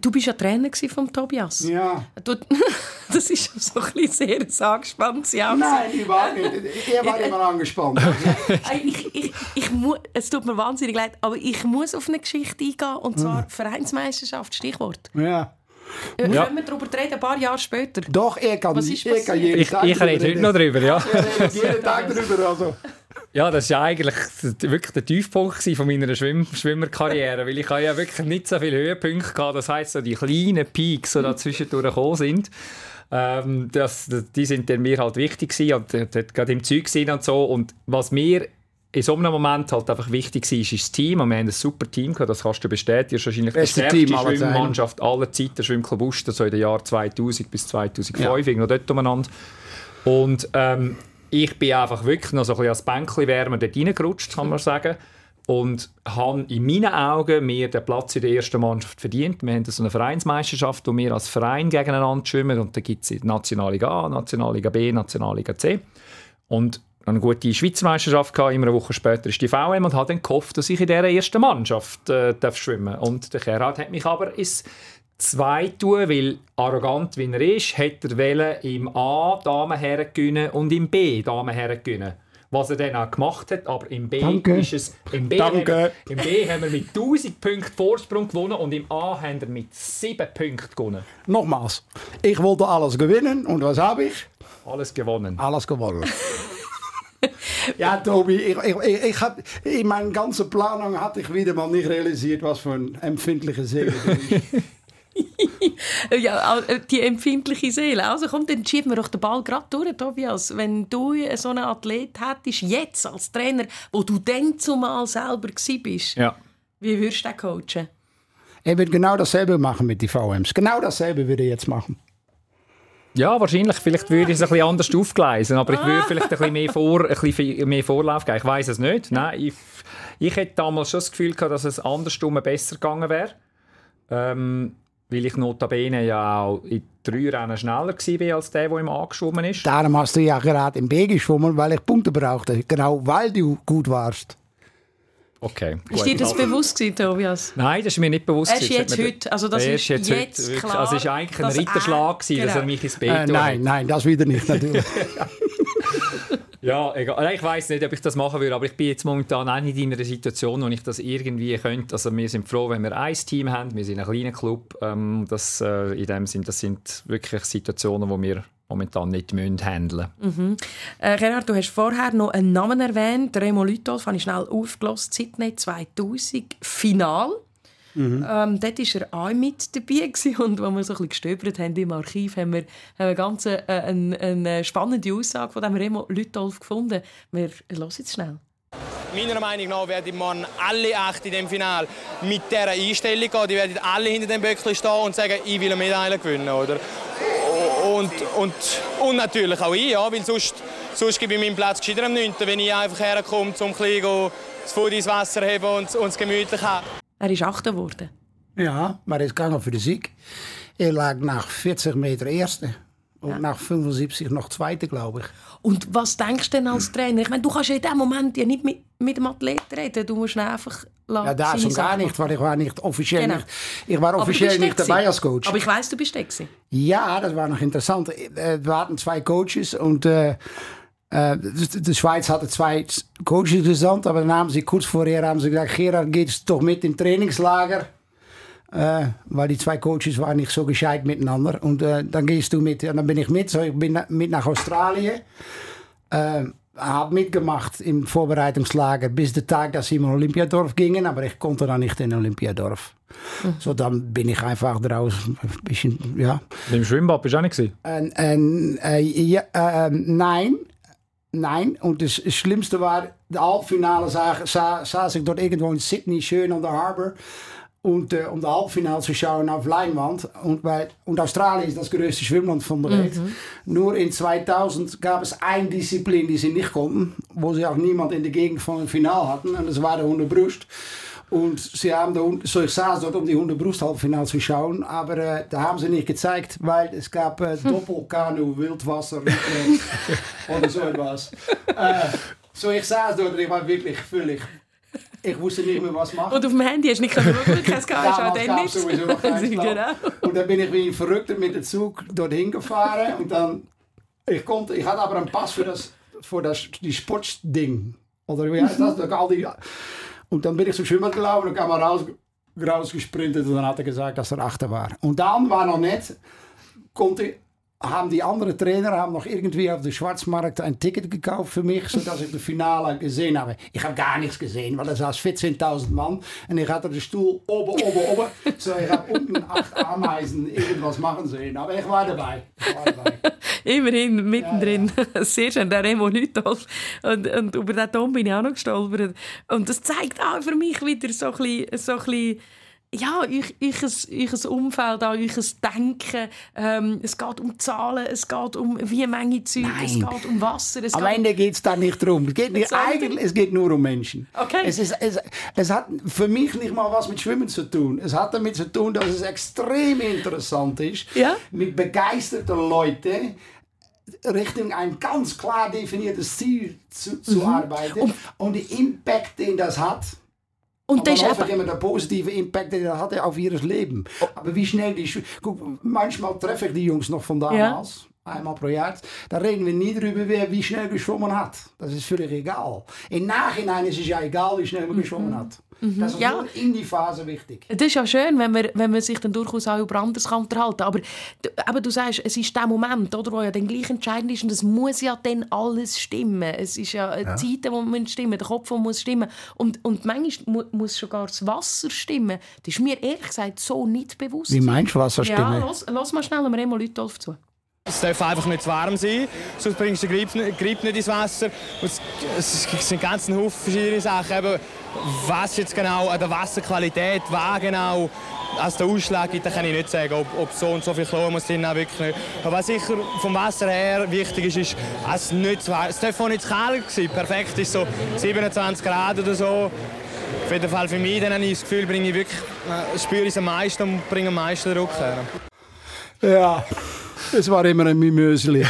Du bist ja Trainer von Tobias. Ja. Du, das ist so ein bisschen sehr angespannt. Nein, überhaupt nicht. Er war immer angespannt. ich, ich, ich es tut mir wahnsinnig leid, aber ich muss auf eine Geschichte eingehen, und zwar mhm. Vereinsmeisterschaft, Stichwort. Ja. Äh, ja. Können wir darüber reden, ein paar Jahre später? Doch, er kann, Was ist er kann jeden ich, Tag Ich rede heute noch darüber, ja. jeden Tag darüber, also. Ja, das war ja eigentlich wirklich der Tiefpunkt von meiner Schwimm Schwimmerkarriere, weil ich ja wirklich nicht so viele Höhepunkte hatte. Das heisst, so die kleinen Peaks, die da zwischendurch gekommen sind, ähm, das, die sind dann mir halt wichtig gewesen und dort gerade im Zeug und so. Und was mir in so einem Moment halt einfach wichtig war, ist das Team. Und wir haben ein super Team gehabt, das kannst du bestätigen. Das ist wahrscheinlich die stärkste Schwimmmannschaft aller Zeiten, der Schwimmclub Uster, so in den Jahren 2000 bis 2005, ja. irgendwo dort umeinander. Und ähm, ich bin einfach wirklich noch so ein bisschen als Bänkchen wärmer dort reingerutscht, kann man sagen. Und habe in meinen Augen mir den Platz in der ersten Mannschaft verdient. Wir haben so eine Vereinsmeisterschaft, wo wir als Verein gegeneinander schwimmen. Und da gibt es Nationalliga A, Nationalliga B, Nationalliga C. Und eine gute Schweizer Meisterschaft gehabt. Immer eine Woche später ist die VM und habe dann gehofft, dass ich in dieser ersten Mannschaft äh, darf schwimmen darf. Und der Gerhard hat mich aber ins zwei tun, weil arrogant wie er ist, hätte er im A Damenherren gewinnen und im B Damenherren gewinnen. Was er dann auch gemacht hat, aber im B Danke. ist es. Im B, Danke. Haben, Im B haben wir mit 1000 Punkten Vorsprung gewonnen und im A haben wir mit 7 Punkten gewonnen. Nochmals, ich wollte alles gewinnen und was habe ich? Alles gewonnen. Alles gewonnen. ja, Tobi, ich, ich, ich, ich hab, in meiner ganzen Planung hatte ich wieder mal nicht realisiert, was für ein empfindliche Seele du bist. ja, äh, die empfindliche Seele. Also komm, dann schieben wir doch den Ball gerade durch, Tobias. Wenn du so einen Athlet hättest, jetzt als Trainer, wo du dann zumal selber bist, ja. wie würdest du den coachen? Er wird genau dasselbe machen mit den VMs. Genau dasselbe würde er jetzt machen. Ja, wahrscheinlich. Vielleicht würde ich es ein bisschen anders aufgleisen, aber ich würde ah. vielleicht ein bisschen mehr, Vor, ein bisschen mehr Vorlauf geben. Ich weiß es nicht. Nein, ich, ich hätte damals schon das Gefühl gehabt, dass es andersrum besser gegangen wäre. Ähm, weil ich notabene ja auch in drei Rennen schneller war als der, der im A geschwommen ist. Darum hast du ja gerade im B geschwommen, weil ich Punkte brauchte. Genau, weil du gut warst. Okay. Ist dir das bewusst gewesen, Tobias? Nein, das ist mir nicht bewusst. Er ist jetzt heute, also das ist jetzt, jetzt klar. Also es war eigentlich ein Ritterschlag, gewesen, genau. dass er mich ins B äh, Nein, nein, das wieder nicht, natürlich. Ja, egal. Ich weiß nicht, ob ich das machen würde, aber ich bin jetzt momentan auch nicht in einer Situation, wo ich das irgendwie könnte. Also wir sind froh, wenn wir ein Team haben. Wir sind ein kleiner Club. Ähm, das, äh, in dem Sinn, das sind wirklich Situationen, die wir momentan nicht handeln müssen. Mhm. Äh, Gerhard, du hast vorher noch einen Namen erwähnt. Remo Lütolf habe ich schnell aufgelost. Sydney 2000, Final. Mhm. Ähm, dort war er auch mit dabei gewesen. und als wir so ein bisschen gestöbert haben im Archiv, haben wir, haben wir ganz äh, eine, eine, spannende Aussage von dem Remo Lütolf gefunden. Wir hören jetzt schnell. Meiner Meinung nach werden man alle acht in dem Final mit dieser Einstellung gehen. Die werden alle hinter dem Böckchen stehen und sagen, ich will eine Medaille gewinnen. Oder? Und, und, und natürlich auch ich, ja, weil sonst, sonst gebe ich meinen Platz gescheiter am 9., wenn ich einfach herkomme, um ein bisschen das Fuß ins Wasser haben und, und es gemütlich haben. Er ist Achter geworden. Ja, maar er is gegangen für den Sieg. Er lag nach 40 Meter Erste. Und Ja. nach 75 noch Zweite, glaube ich. Und was denkst du denn als Trainer? Ich meine, du kannst ja in dem Moment ja nicht mit, mit dem Athleten reden. Du musst ihn einfach lassen, Ja, das schon gar nicht, weil ich war nicht offiziell Genau. nicht, ich war offiziell nicht dabei gewesen. als Coach. Aber ich weiss, du bist da. Ja, das war noch interessant. Äh, Wir hatten zwei Coaches und äh, äh, de Schweiz hatte zwei Coaches gesandt, aber dann haben sie kurz vorher haben sie gesagt, Gerard geht doch mit im Trainingslager. Äh, weil die zwei Coaches waren nicht so gescheit miteinander. Und äh, dann gehst du mit, und dann bin ich mit, so ich bin na- mit nach Australien. Äh, habe mitgemacht im Vorbereitungslager bis der Tag, dass sie in Olympiadorf gingen, aber ich konnte dann nicht in Olympiadorf. So, dann bin ich einfach draus ein bisschen, ja, Im Schwimmbad bist du auch nicht en, en, äh, ja, äh, nein, nein. Und das Schlimmste war, de Halbfinale sa- sa- saß ich dort irgendwo in Sydney, schön an der Harbour. Und, äh, um das Halbfinale zu schauen auf Leinwand. Und, bei, und Australien ist das größte Schwimmland von der Welt. Nur in 2000 gab es eine Disziplin, die sie nicht konnten. Wo sie auch niemand in der Gegend von dem Finale hatten. Und das war der Hundebrust. Und sie haben un- so ich saß dort, um die Hundebrust-Halbfinale zu schauen. Aber äh, da haben sie nicht gezeigt, weil es gab äh, Doppelkanu, Wildwasser oder so etwas. Äh, so ich saß dort und ich war wirklich völlig... Ich wusste nicht mehr, was machen. Und auf dem Handy hast du nicht können schauen, Damals dann gab nicht. es sowieso noch keinen genau. Und dann bin ich wie ein Verrückter mit dem Zug dorthin gefahren. Und dann, ich, konnte, ich hatte aber einen Pass für das, für das die Sportding. Oder wie heißt das? All die, und dann bin ich zum Schwimmbad gelaufen und kam er raus, rausgesprintet und dann hat er gesagt, dass er achter war. Und dann war noch nicht, konnte, haben die anderen Trainer haben noch irgendwie auf der Schwarzmarkt ein Ticket gekauft für mich, sodass ich das Finale gesehen habe. Ich habe gar nichts gesehen, weil da saß 14.000 Mann und ich hatte den Stuhl oben, oben, oben. So, ich habe unten acht Ameisen irgendwas machen sehen. Aber ich war dabei. Ich war dabei. Immerhin, mittendrin. Sehr schön, der Remo Lütolf. Und, und über den Tom bin ich auch noch gestolpert. Und das zeigt auch für mich wieder so ein bisschen, so ein bisschen ja, euch, euch, euch Umfeld, auch euch Denken. Ähm, es geht um Zahlen, es geht um wie Menge Zeug, es Nein. geht um Wasser. Es Am geht Ende geht es da nicht drum. Es geht, nicht, eigentlich, es geht nur um Menschen. Okay. Es, ist, es, es hat für mich nicht mal was mit Schwimmen zu tun. Es hat damit zu tun, dass es extrem interessant ist, Ja? mit begeisterten Leuten Richtung ein ganz klar definiertes Ziel zu, zu Mhm. arbeiten. Und der Impact, den das hat, und und das ist eben, immer der positive Impact, den das hatte auf ihr Leben. Aber wie schnell die... Schw- Guck, manchmal treffe ich die Jungs noch von damals. Einmal pro Jahr. Da reden wir nie drüber, wer wie schnell geschwommen hat. Das ist völlig egal. Im Nachhinein ist es ja egal, wie schnell man geschwommen hat. Das ist Ja. nur in die Phase wichtig. Das ist ja schön, wenn man, wenn man sich dann durchaus auch über anderes kann unterhalten kann. Aber, du- aber du sagst, es ist der Moment, oder, wo ja dann gleich entscheidend ist und es muss ja dann alles stimmen. Es ist ja, ja. Zeiten, die müssen stimmen, der Kopf muss stimmen. Und, und manchmal mu muss sogar das Wasser stimmen. Das ist mir ehrlich gesagt so nicht bewusst. Wie meinst du Wasserstimme? Ja, los, los mal schnell Remo Lütolf zu. Es darf einfach nicht zu warm sein, sonst bringst du den Grip, nicht- ins Wasser. Es, es sind ganz Haufen verschiedene Sachen. Eben, was jetzt genau an der Wasserqualität, was genau als der Ausschlag gibt, kann ich nicht sagen, ob, ob so und so viel Chlor muss drin wirklich nicht. Aber was sicher vom Wasser her wichtig ist, ist, es, nicht zu es darf auch nicht zu kalt sein. Perfekt ist so 27 Grad oder so. Auf jeden Fall für mich, dann habe ich das Gefühl, bringe ich wirklich, äh, spüre ich es am meisten und bringe am meisten Druck her. Ja, es war immer ein Mimösli. äh,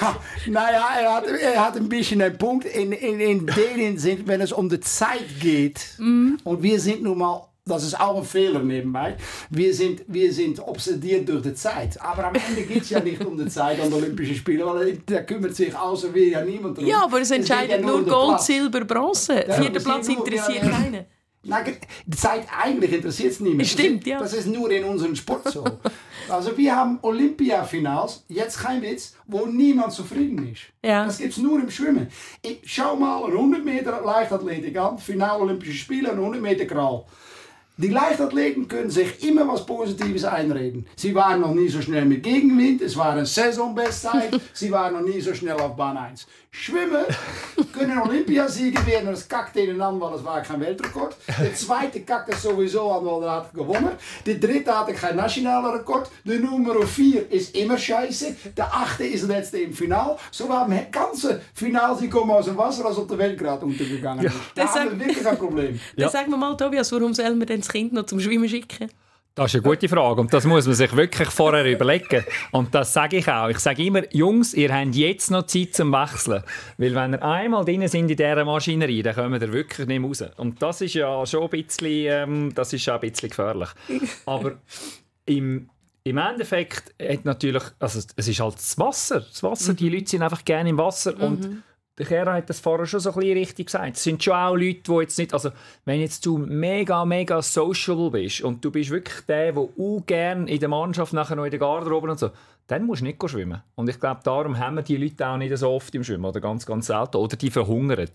ja, naja, er hat, er hat ein bisschen einen Punkt. In, in, in denen sind, wenn es um die Zeit geht, und wir sind nun mal, das ist auch ein Fehler nebenbei, wir sind, wir sind obsediert durch die Zeit. Aber am Ende geht es ja nicht um die Zeit an den Olympischen Spielen, weil da kümmert sich außer wir ja niemand drum. Ja, aber es entscheidet ja nur Gold. Silber, Bronze. Ja, Vierter Platz interessiert ja, ja. keinen. Nein, die Zeit eigentlich interessiert es niemand. Stimmt, das ist, ja. Das ist nur in unserem Sport so. also wir haben Olympiafinals, jetzt kein Witz, wo niemand zufrieden ist. Ja. Das gibt es nur im Schwimmen. Ich, schau mal een 100 Meter Leichtathletik an, Finale Olympische Spiele, een 100 Meter Kral. Die Leichtathleten können sich immer was Positives einreden. Sie waren noch nie so schnell mit Gegenwind, es war eine Saisonbestzeit, sie waren noch nie so schnell auf Bahn 1. Schwimmen können Olympiasieger werden, das kackt ihnen an, weil es war kein Weltrekord. Der zweite kackt es sowieso an, weil er hat gewonnen. Der dritte hatte kein nationaler Rekord. Der Nummer 4 ist immer scheiße. Der achte ist der letzte im Final. So haben wir ganze Finals, die kommen aus dem Wasser, als ob der Welt gerade untergegangen ist. Da Das haben sag- wir wirklich ein Problem. Dann sag mir mal, Tobias, warum soll man denn das Kind noch zum Schwimmen schicken? Das ist eine gute Frage und das muss man sich wirklich vorher überlegen. Und das sage ich auch. Ich sage immer, Jungs, ihr habt jetzt noch Zeit zum Wechseln. Weil wenn ihr einmal drin sind in dieser Maschinerie, dann kommen ihr wirklich nicht raus. Und das ist ja schon ein bisschen, ähm, das ist auch ein bisschen gefährlich. Aber im, im Endeffekt hat natürlich, also es ist halt das Wasser. Das Wasser, die Leute sind einfach gerne im Wasser und der Kera hat das vorher schon so ein bisschen richtig gesagt. Es sind schon auch Leute, die jetzt nicht, also wenn jetzt du mega, mega social bist und du bist wirklich der, der auch gerne in der Mannschaft nachher noch in der Garderobe und so, dann musst du nicht schwimmen. Und ich glaube, darum haben wir die Leute auch nicht so oft im Schwimmen oder ganz, ganz selten. Oder die verhungern.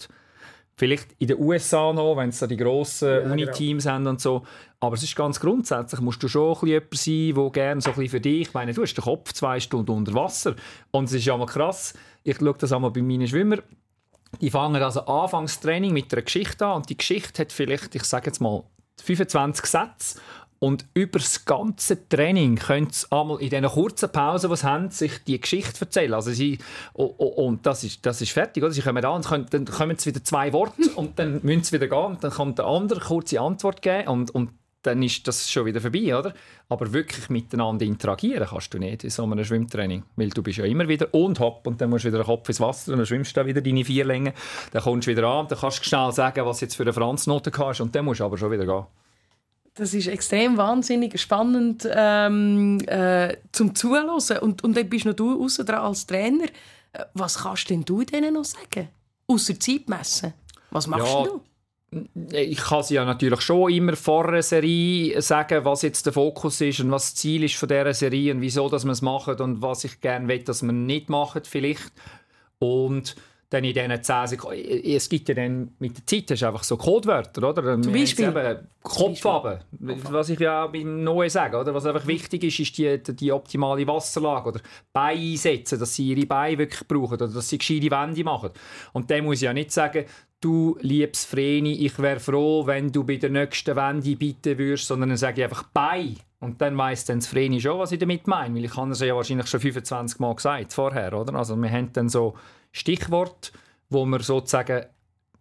Vielleicht in den USA noch, wenn es da die grossen Ja, Uni-Teams haben und so. Aber es ist ganz grundsätzlich, musst du schon ein bisschen jemand sein, der gerne so ein bisschen für dich, ich meine, du hast den Kopf zwei Stunden unter Wasser. Und es ist ja mal krass, ich schaue das einmal bei meinen Schwimmern, die fangen also Anfangstraining mit einer Geschichte an und die Geschichte hat vielleicht, ich sage jetzt mal, 25 Sätze und über das ganze Training können sie einmal in diesen kurzen Pausen, die sie haben, sich die Geschichte erzählen. Also sie, o- o- und das ist, das ist fertig. Oder? Sie kommen da und können, dann kommen sie wieder zwei Worte und dann müssen sie wieder gehen und dann kommt der andere kurze Antwort geben und, und dann ist das schon wieder vorbei, oder? Aber wirklich miteinander interagieren kannst du nicht in so einem Schwimmtraining, weil du bist ja immer wieder und hopp und dann musst du wieder den Kopf ins Wasser und dann schwimmst du wieder deine vier Längen, dann kommst du wieder an und dann kannst du schnell sagen, was jetzt für eine Franznote hast und dann musst du aber schon wieder gehen. Das ist extrem wahnsinnig spannend ähm, äh, zum Zuhören. Und, und dann bist noch du aussen dran als Trainer. Äh, Was kannst denn du denen noch sagen? Außer Zeit messen. Was machst Ja, du? Ich kann sie ja natürlich schon immer vor einer Serie sagen, was jetzt der Fokus ist und was das Ziel ist von dieser Serie und wieso dass man es macht und was ich gerne will, dass man nicht macht vielleicht. Und dann in diesen 10 Sekunden, es gibt ja dann mit der Zeit hast du einfach so Codewörter, oder? Zum Beispiel? Kopf runter, was ich ja auch beim Neuen sage, oder? Was einfach wichtig ist, ist die, die optimale Wasserlage oder Beine einsetzen, dass sie ihre Beine wirklich brauchen oder dass sie gescheite Wände machen. Und dann muss ich ja nicht sagen, du liebes Vreni, ich wäre froh, wenn du bei der nächsten Wende bieten würdest, sondern dann sage ich einfach «Bei». Und dann weiss dann das Vreni schon, was ich damit meine, weil ich habe es ja wahrscheinlich schon 25 Mal gesagt vorher, oder? Also wir haben dann so Stichworte, wo wir sozusagen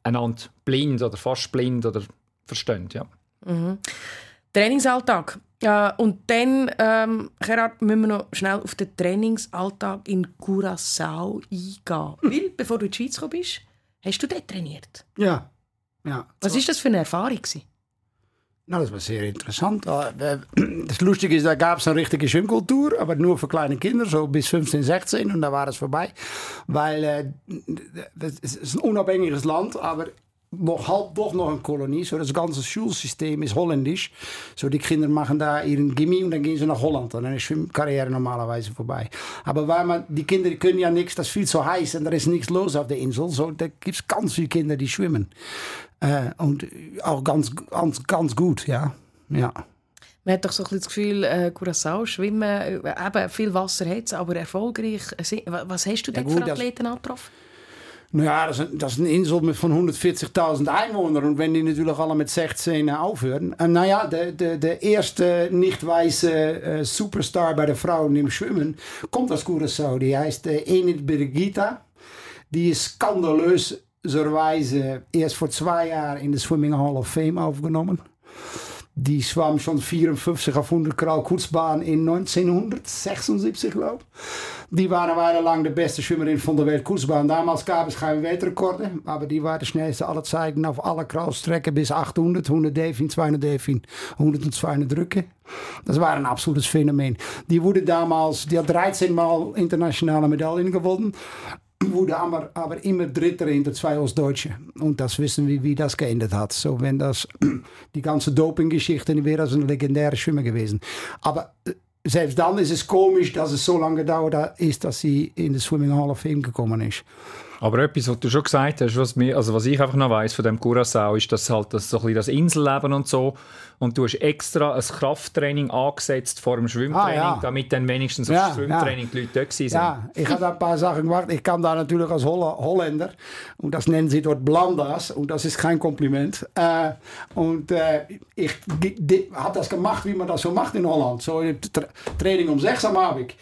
einander blind oder fast blind oder verstehen, ja. Trainingsalltag. Ja, und dann, ähm, Gerhard, müssen wir noch schnell auf den Trainingsalltag in Curaçao eingehen. Weil, bevor du in die Schweiz gekommen bist, hast du dort trainiert. Ja. ja. Was war das für eine Erfahrung? gewesen? Nou, das war sehr interessant. Äh, Das Lustige ist, da gab es eine richtige Schwimmkultur, aber nur für kleine Kinder, so bis 15, 16 und da war es vorbei. Weil äh, das ist ein unabhängiges Land, aber noch halb doch noch eine Kolonie. So das ganze Schulsystem ist holländisch. So die Kinder machen da ihren Gimmi und dann gehen sie nach Holland. Und dann ist Schwimmkarriere normalerweise vorbei. Aber weil man, die Kinder die können ja nichts, das ist viel zu heiß und da ist nichts los auf der Insel. So, da gibt es ganz viele Kinder, die schwimmen. Äh, und auch ganz, ganz, ganz gut, ja. ja. Man hat doch so ein bisschen das Gefühl, äh, Curaçao, Schwimmen, eben viel Wasser hat aber erfolgreich. wa- Was hast du Ja, dort gut, für Athleten angetroffen? Nou ja, das ist, das ist eine Insel von 140.000 Einwohnern. Und wenn die natürlich alle mit 16 aufhören. En nou ja, de, de, de eerste nicht-weiße äh, Superstar bei den Frauen im Schwimmen kommt aus Curaçao. Die äh, Enid Birgitta. Die ist skandalöserweise erst vor zwei Jahren in de Swimming Hall of Fame aufgenommen. Die schwamm schon 54 auf 100 Grau Kurzbahn in 1976, glaube ich. Die war eine Weile lang de beste Schwimmerin von der Welt Kurzbahn. Damals gab es keine Weltrekorde, aber die war de schnellste aller Zeiten auf alle Kraulstrecken bis 800, 100 Delfin, 200 Delfin, 100 und 200 Drücken. Das war ein absolutes Phänomen. Die wurde damals, die hat 13 Mal internationale Medaillen gewonnen wurde aber, aber immer Dritter hinter zwei Ostdeutsche. Und das wissen wir, wie das geändert hat. So, wenn das die ganze Dopinggeschichte, wäre das ein legendärer Schwimmer gewesen. Aber äh, selbst dann ist es komisch, dass es so lange gedauert ist, dass sie in die Swimming Hall of Fame gekommen ist. Aber etwas, was du schon gesagt hast, was, mir, also was ich einfach noch weiss von dem Curaçao, ist, dass halt das, so ein bisschen das Inselleben und so, und du hast extra ein Krafttraining angesetzt vor dem Schwimmtraining, Ah, ja. damit dann wenigstens Ja, aufs Schwimmtraining die Leute dort waren. Ja, ich habe da ein paar Sachen gemacht. Ich kam da natürlich als Holländer und das nennen sie dort Blandas und das ist kein Kompliment. Äh, und äh, ich habe das gemacht, wie man das so macht in Holland. So tra Training um sechs am Abend.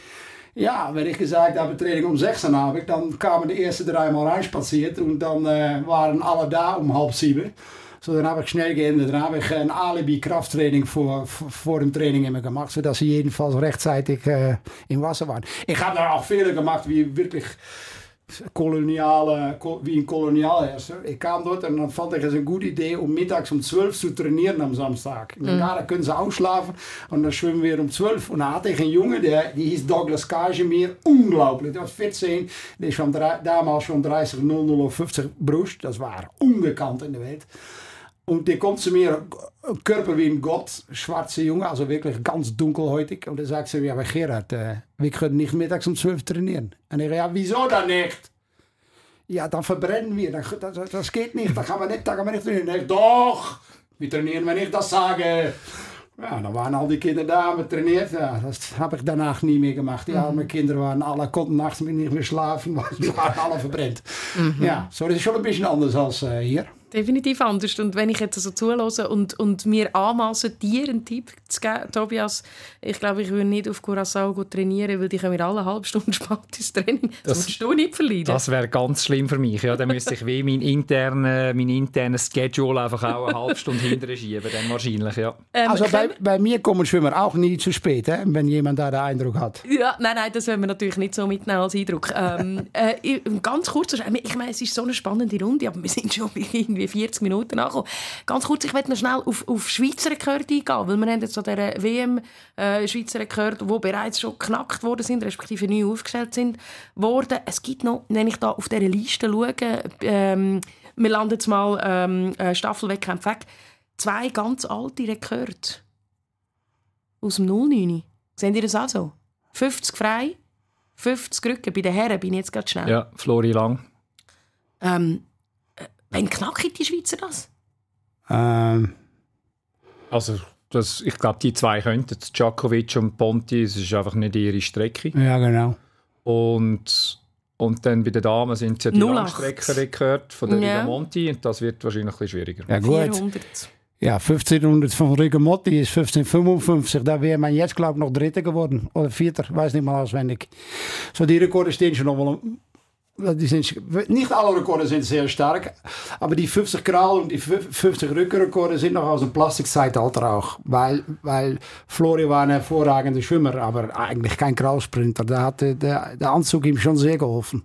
Ja, wenn ich gesagt habe, Training um sechs am Abend, dann kamen de eerste dreimal reinspaziert und dann äh, waren alle da um halb sieben. So, dann habe ich schnell geändert. Dann habe ich ein Alibi-Krafttraining vor, vor dem Training immer gemacht, sodass sie jedenfalls rechtzeitig äh, im Wasser waren. Ich habe da auch Fehler gemacht, wie wirklich koloniale, wie ein Kolonialherrscher. Ich kam dort und dann fand ich es eine gute Idee, um mittags um 12 zu trainieren am Samstag. Und ja, da können sie ausschlafen und dann schwimmen wir um 12. Und dann hatte ich einen Junge, der, die hieß Douglas Kajemir, unglaublich. Der war 14, der ist schon damals schon 30, 00 of 50 Brust. Das war ungekannt in der Welt. Und der kommt zu mir, Körper wie ein Gott, schwarze Junge, also wirklich ganz dunkelhäutig. Und er sagt zu mir, aber Gerhard, äh, wir können nicht mittags um 12 trainieren. Und ich ja, wieso dann nicht? Ja, dann verbrennen wir, das, das, das geht nicht, da kann man nicht, da kann man nicht trainieren. Ich, doch, wir trainieren, wenn ich das sage. Ja, dann waren al die Kinder da, haben trainiert. Ja, das habe ich danach nie mehr gemacht. Die armen Kinder waren alle, konnten nachts nicht mehr schlafen, weil die waren alle verbrennt. Mhm. Ja, so das ist schon ein bisschen anders als äh, hier definitiv anders. Und wenn ich jetzt so zuhöre und, und mir anmaße, dir einen Tipp zu geben, Tobias, ich glaube, ich würde nicht auf Curacao trainieren, weil die können mir alle halbe Stunde spät ins Training. Das, das würdest du nicht verleiden. Das wäre ganz schlimm für mich. Ja, dann müsste ich wie mein internen, mein internes Schedule einfach auch eine halbe Stunde hinterher schieben, dann wahrscheinlich, ja. Ähm, also bei, bei, mir kommen Schwimmer auch nie zu spät, hè, wenn jemand da den Eindruck hat. Ja, nein, nein, das wollen wir natürlich nicht so mitnehmen als Eindruck. ähm, äh, ganz kurz, ich meine, es ist so eine spannende Runde, aber wir sind schon irgendwie irgendwie 40 Minuten angekommen. Ganz kurz, ich möchte noch schnell auf, auf Schweizer Rekord eingehen, weil wir haben jetzt an dieser WM äh, Schweizer Rekord, die bereits schon geknackt worden sind, respektive neu aufgestellt sind, worden. Es gibt noch, wenn ich da auf dieser Liste schaue, ähm, wir landen jetzt mal ähm, äh, Staffelwettkampf weg, zwei ganz alte Rekorde aus dem 09. Seht ihr das auch so? 50 frei, 50 Rücken. Bei den Herren bin ich jetzt gerade schnell. Ja, Flori Lang. Ähm, Wann knacken die Schweizer das? Ähm. Also, das, ich glaube, die zwei könnten. Djokovic und Ponti, es ist einfach nicht ihre Strecke. Ja, genau. Und, und dann bei den Damen sind es ja die Langstreckenrekord von der ja. Rigamonti und das wird wahrscheinlich ein bisschen schwieriger. Ja, gut. 400. Ja, 1500 von Rigamonti ist 1555. Da wäre man jetzt, glaube ich, noch Dritter geworden. Oder Vierter, weiß nicht mal auswendig. So, die Rekorde stehen schon noch wel die sind, nicht alle Rekorde sind sehr stark, aber die 50 Kral und die 50 Rückenrekorde sind noch aus dem Plastikzeitalter auch, weil, weil Flori war ein hervorragender Schwimmer, aber eigentlich kein Kralsprinter. Da hat der, der Anzug ihm schon sehr geholfen.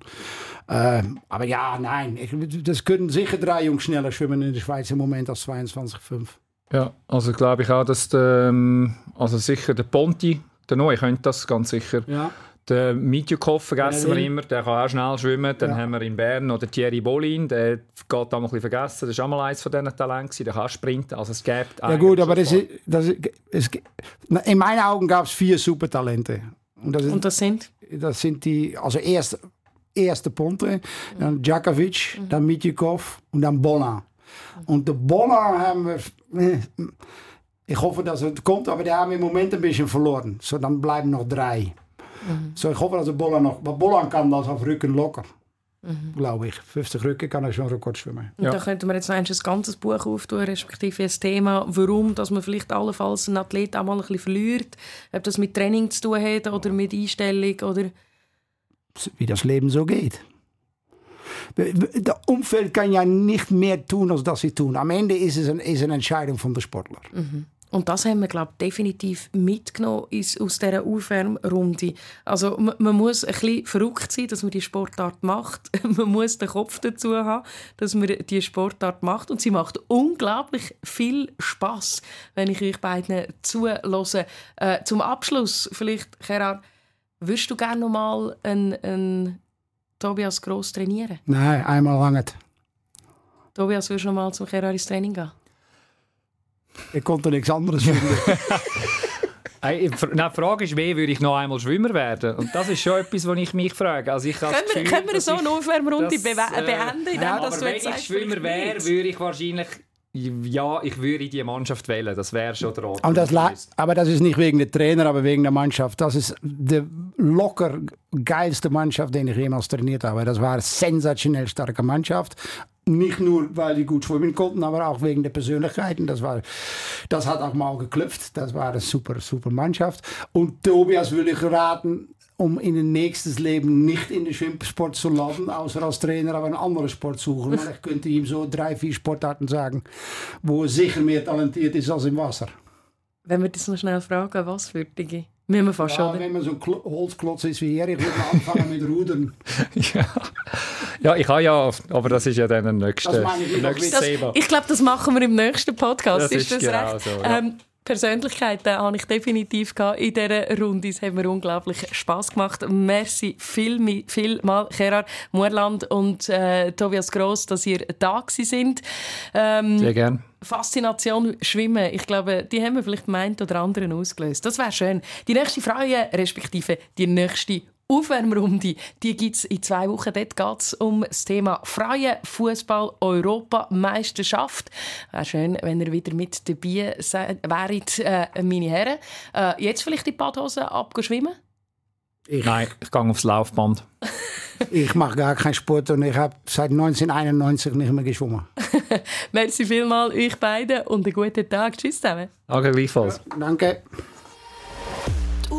Äh, aber ja, nein, ich, das können sicher drei Jungs schneller schwimmen in der Schweiz im Moment als 22,5. Ja, also glaube ich auch, dass der, ähm, also sicher der Ponti, der Neue könnte das ganz sicher. Ja. Den Mitjukov vergessen wir immer, der kann auch schnell schwimmen. Dann ja. haben wir in Bern noch den Thierry Bolin, der geht auch ein bisschen vergessen. Das war auch mal eines von diesen Talenten, der kann sprinten. Also es gibt ja gut, aber das ist, das ist, in meinen Augen gab es vier Supertalente. Und das, ist, Und das, sind? Das sind die, also erst, erste Ponte, dann Djakovic, mhm. dann Mitjukov und dann Bolla. Und de Bolla haben wir... Ich hoffe, dass es kommt, aber die haben wir im Moment ein bisschen verloren. So, dann bleiben noch drei. Mhm. So, ich hoffe, dass der Bollan noch, was Bollan kann das auf Rücken locker. Mhm. Glaube ich. 50 Rücken kann er schon Rekord schwimmen. Ja. Da könnten wir jetzt ein ganzes Buch auftun, respektive ein Thema, warum dass man vielleicht allenfalls einen Athlet auch mal ein bisschen verliert. Ob das mit Training zu tun hat oder mit Einstellung oder... Wie das Leben so geht. Das Umfeld kann ja nicht mehr tun, als das sie tun. Am Ende ist es, ein, ist eine Entscheidung von der Sportler. Mhm. Und das haben wir, glaube ich, definitiv mitgenommen aus dieser Aufwärmrunde. Also man, man, muss ein bisschen verrückt sein, dass man die Sportart macht. man muss den Kopf dazu haben, dass man die Sportart macht. Und sie macht unglaublich viel Spaß, wenn ich euch beiden zuhöre. Äh, zum Abschluss vielleicht, Gerard, würdest du gerne noch mal einen, einen Tobias Gross trainieren? Nein, einmal lange. Tobias, würdest du noch mal zum Gerard ins Training gehen? Ich konnte nichts anderes finden. Hey, die Frage ist, wie würde ich noch einmal Schwimmer werden? Und das ist schon etwas, was ich mich frage. Also ich können, Gefühl, wir, können wir so eine Aufwärmrunde äh, beenden? Indem, ja, aber wenn ich Schwimmer wäre, würde ich wahrscheinlich ja, ich würde die Mannschaft wählen. Das wäre schon der Ort. Das aber das ist nicht wegen der Trainer, aber wegen der Mannschaft. Das ist die locker geilste Mannschaft, die ich jemals trainiert habe. Das war eine sensationell starke Mannschaft. Nicht nur, weil die gut schwimmen konnten, aber auch wegen der Persönlichkeiten. Das, war, das hat auch mal geklopft. Das war eine super, super Mannschaft. Und Tobias würde ich raten, um in ein nächstes Leben nicht in den Schwimmsport zu landen, außer als Trainer aber einen anderen Sport suchen. Maar ich könnte ihm so drei, vier Sportarten sagen, wo er sicher mehr talentiert ist als im Wasser. Wenn wir das noch schnell fragen, was für Digi? Müssen wir fast Ja, schon. wenn man so ein Klo- Holzklotz ist wie er, ich würde anfangen mit Rudern. ja. Ja, ich habe ja, aber das ist ja dann ein nächstes, Das, Thema. ich glaube, das machen wir im nächsten Podcast. Das ist das genau recht? so, ja. ähm, Persönlichkeiten habe ich definitiv gehabt in dieser Runde. Es hat mir unglaublich Spass gemacht. Merci viel, viel mal, Gerard Muerland und äh, Tobias Gross, dass ihr da sind. Ähm, Sehr gerne. Faszination Schwimmen, ich glaube, die haben wir vielleicht einen oder anderen ausgelöst. Das wäre schön. Die nächste Frage, respektive die nächste Aufwärmrunde, die gibt es in zwei Wochen. Dort geht es um das Thema freie Fußball Europameisterschaft. Wäre schön, wenn ihr wieder mit dabei wäret, äh, meine Herren. Äh, jetzt vielleicht die Badhose abgeschwimmen? Ich, Nein, ich gehe aufs Laufband. ich mache gar keinen Sport und ich habe seit 1991 nicht mehr geschwommen. Merci vielmals euch beiden und einen guten Tag. Tschüss zusammen. Okay, gleichfalls. Danke.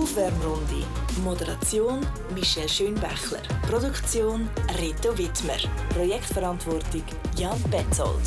Aufwärmrunde. Moderation Michel Schönbächler. Produktion Reto Wittmer. Projektverantwortung Jan Betzold.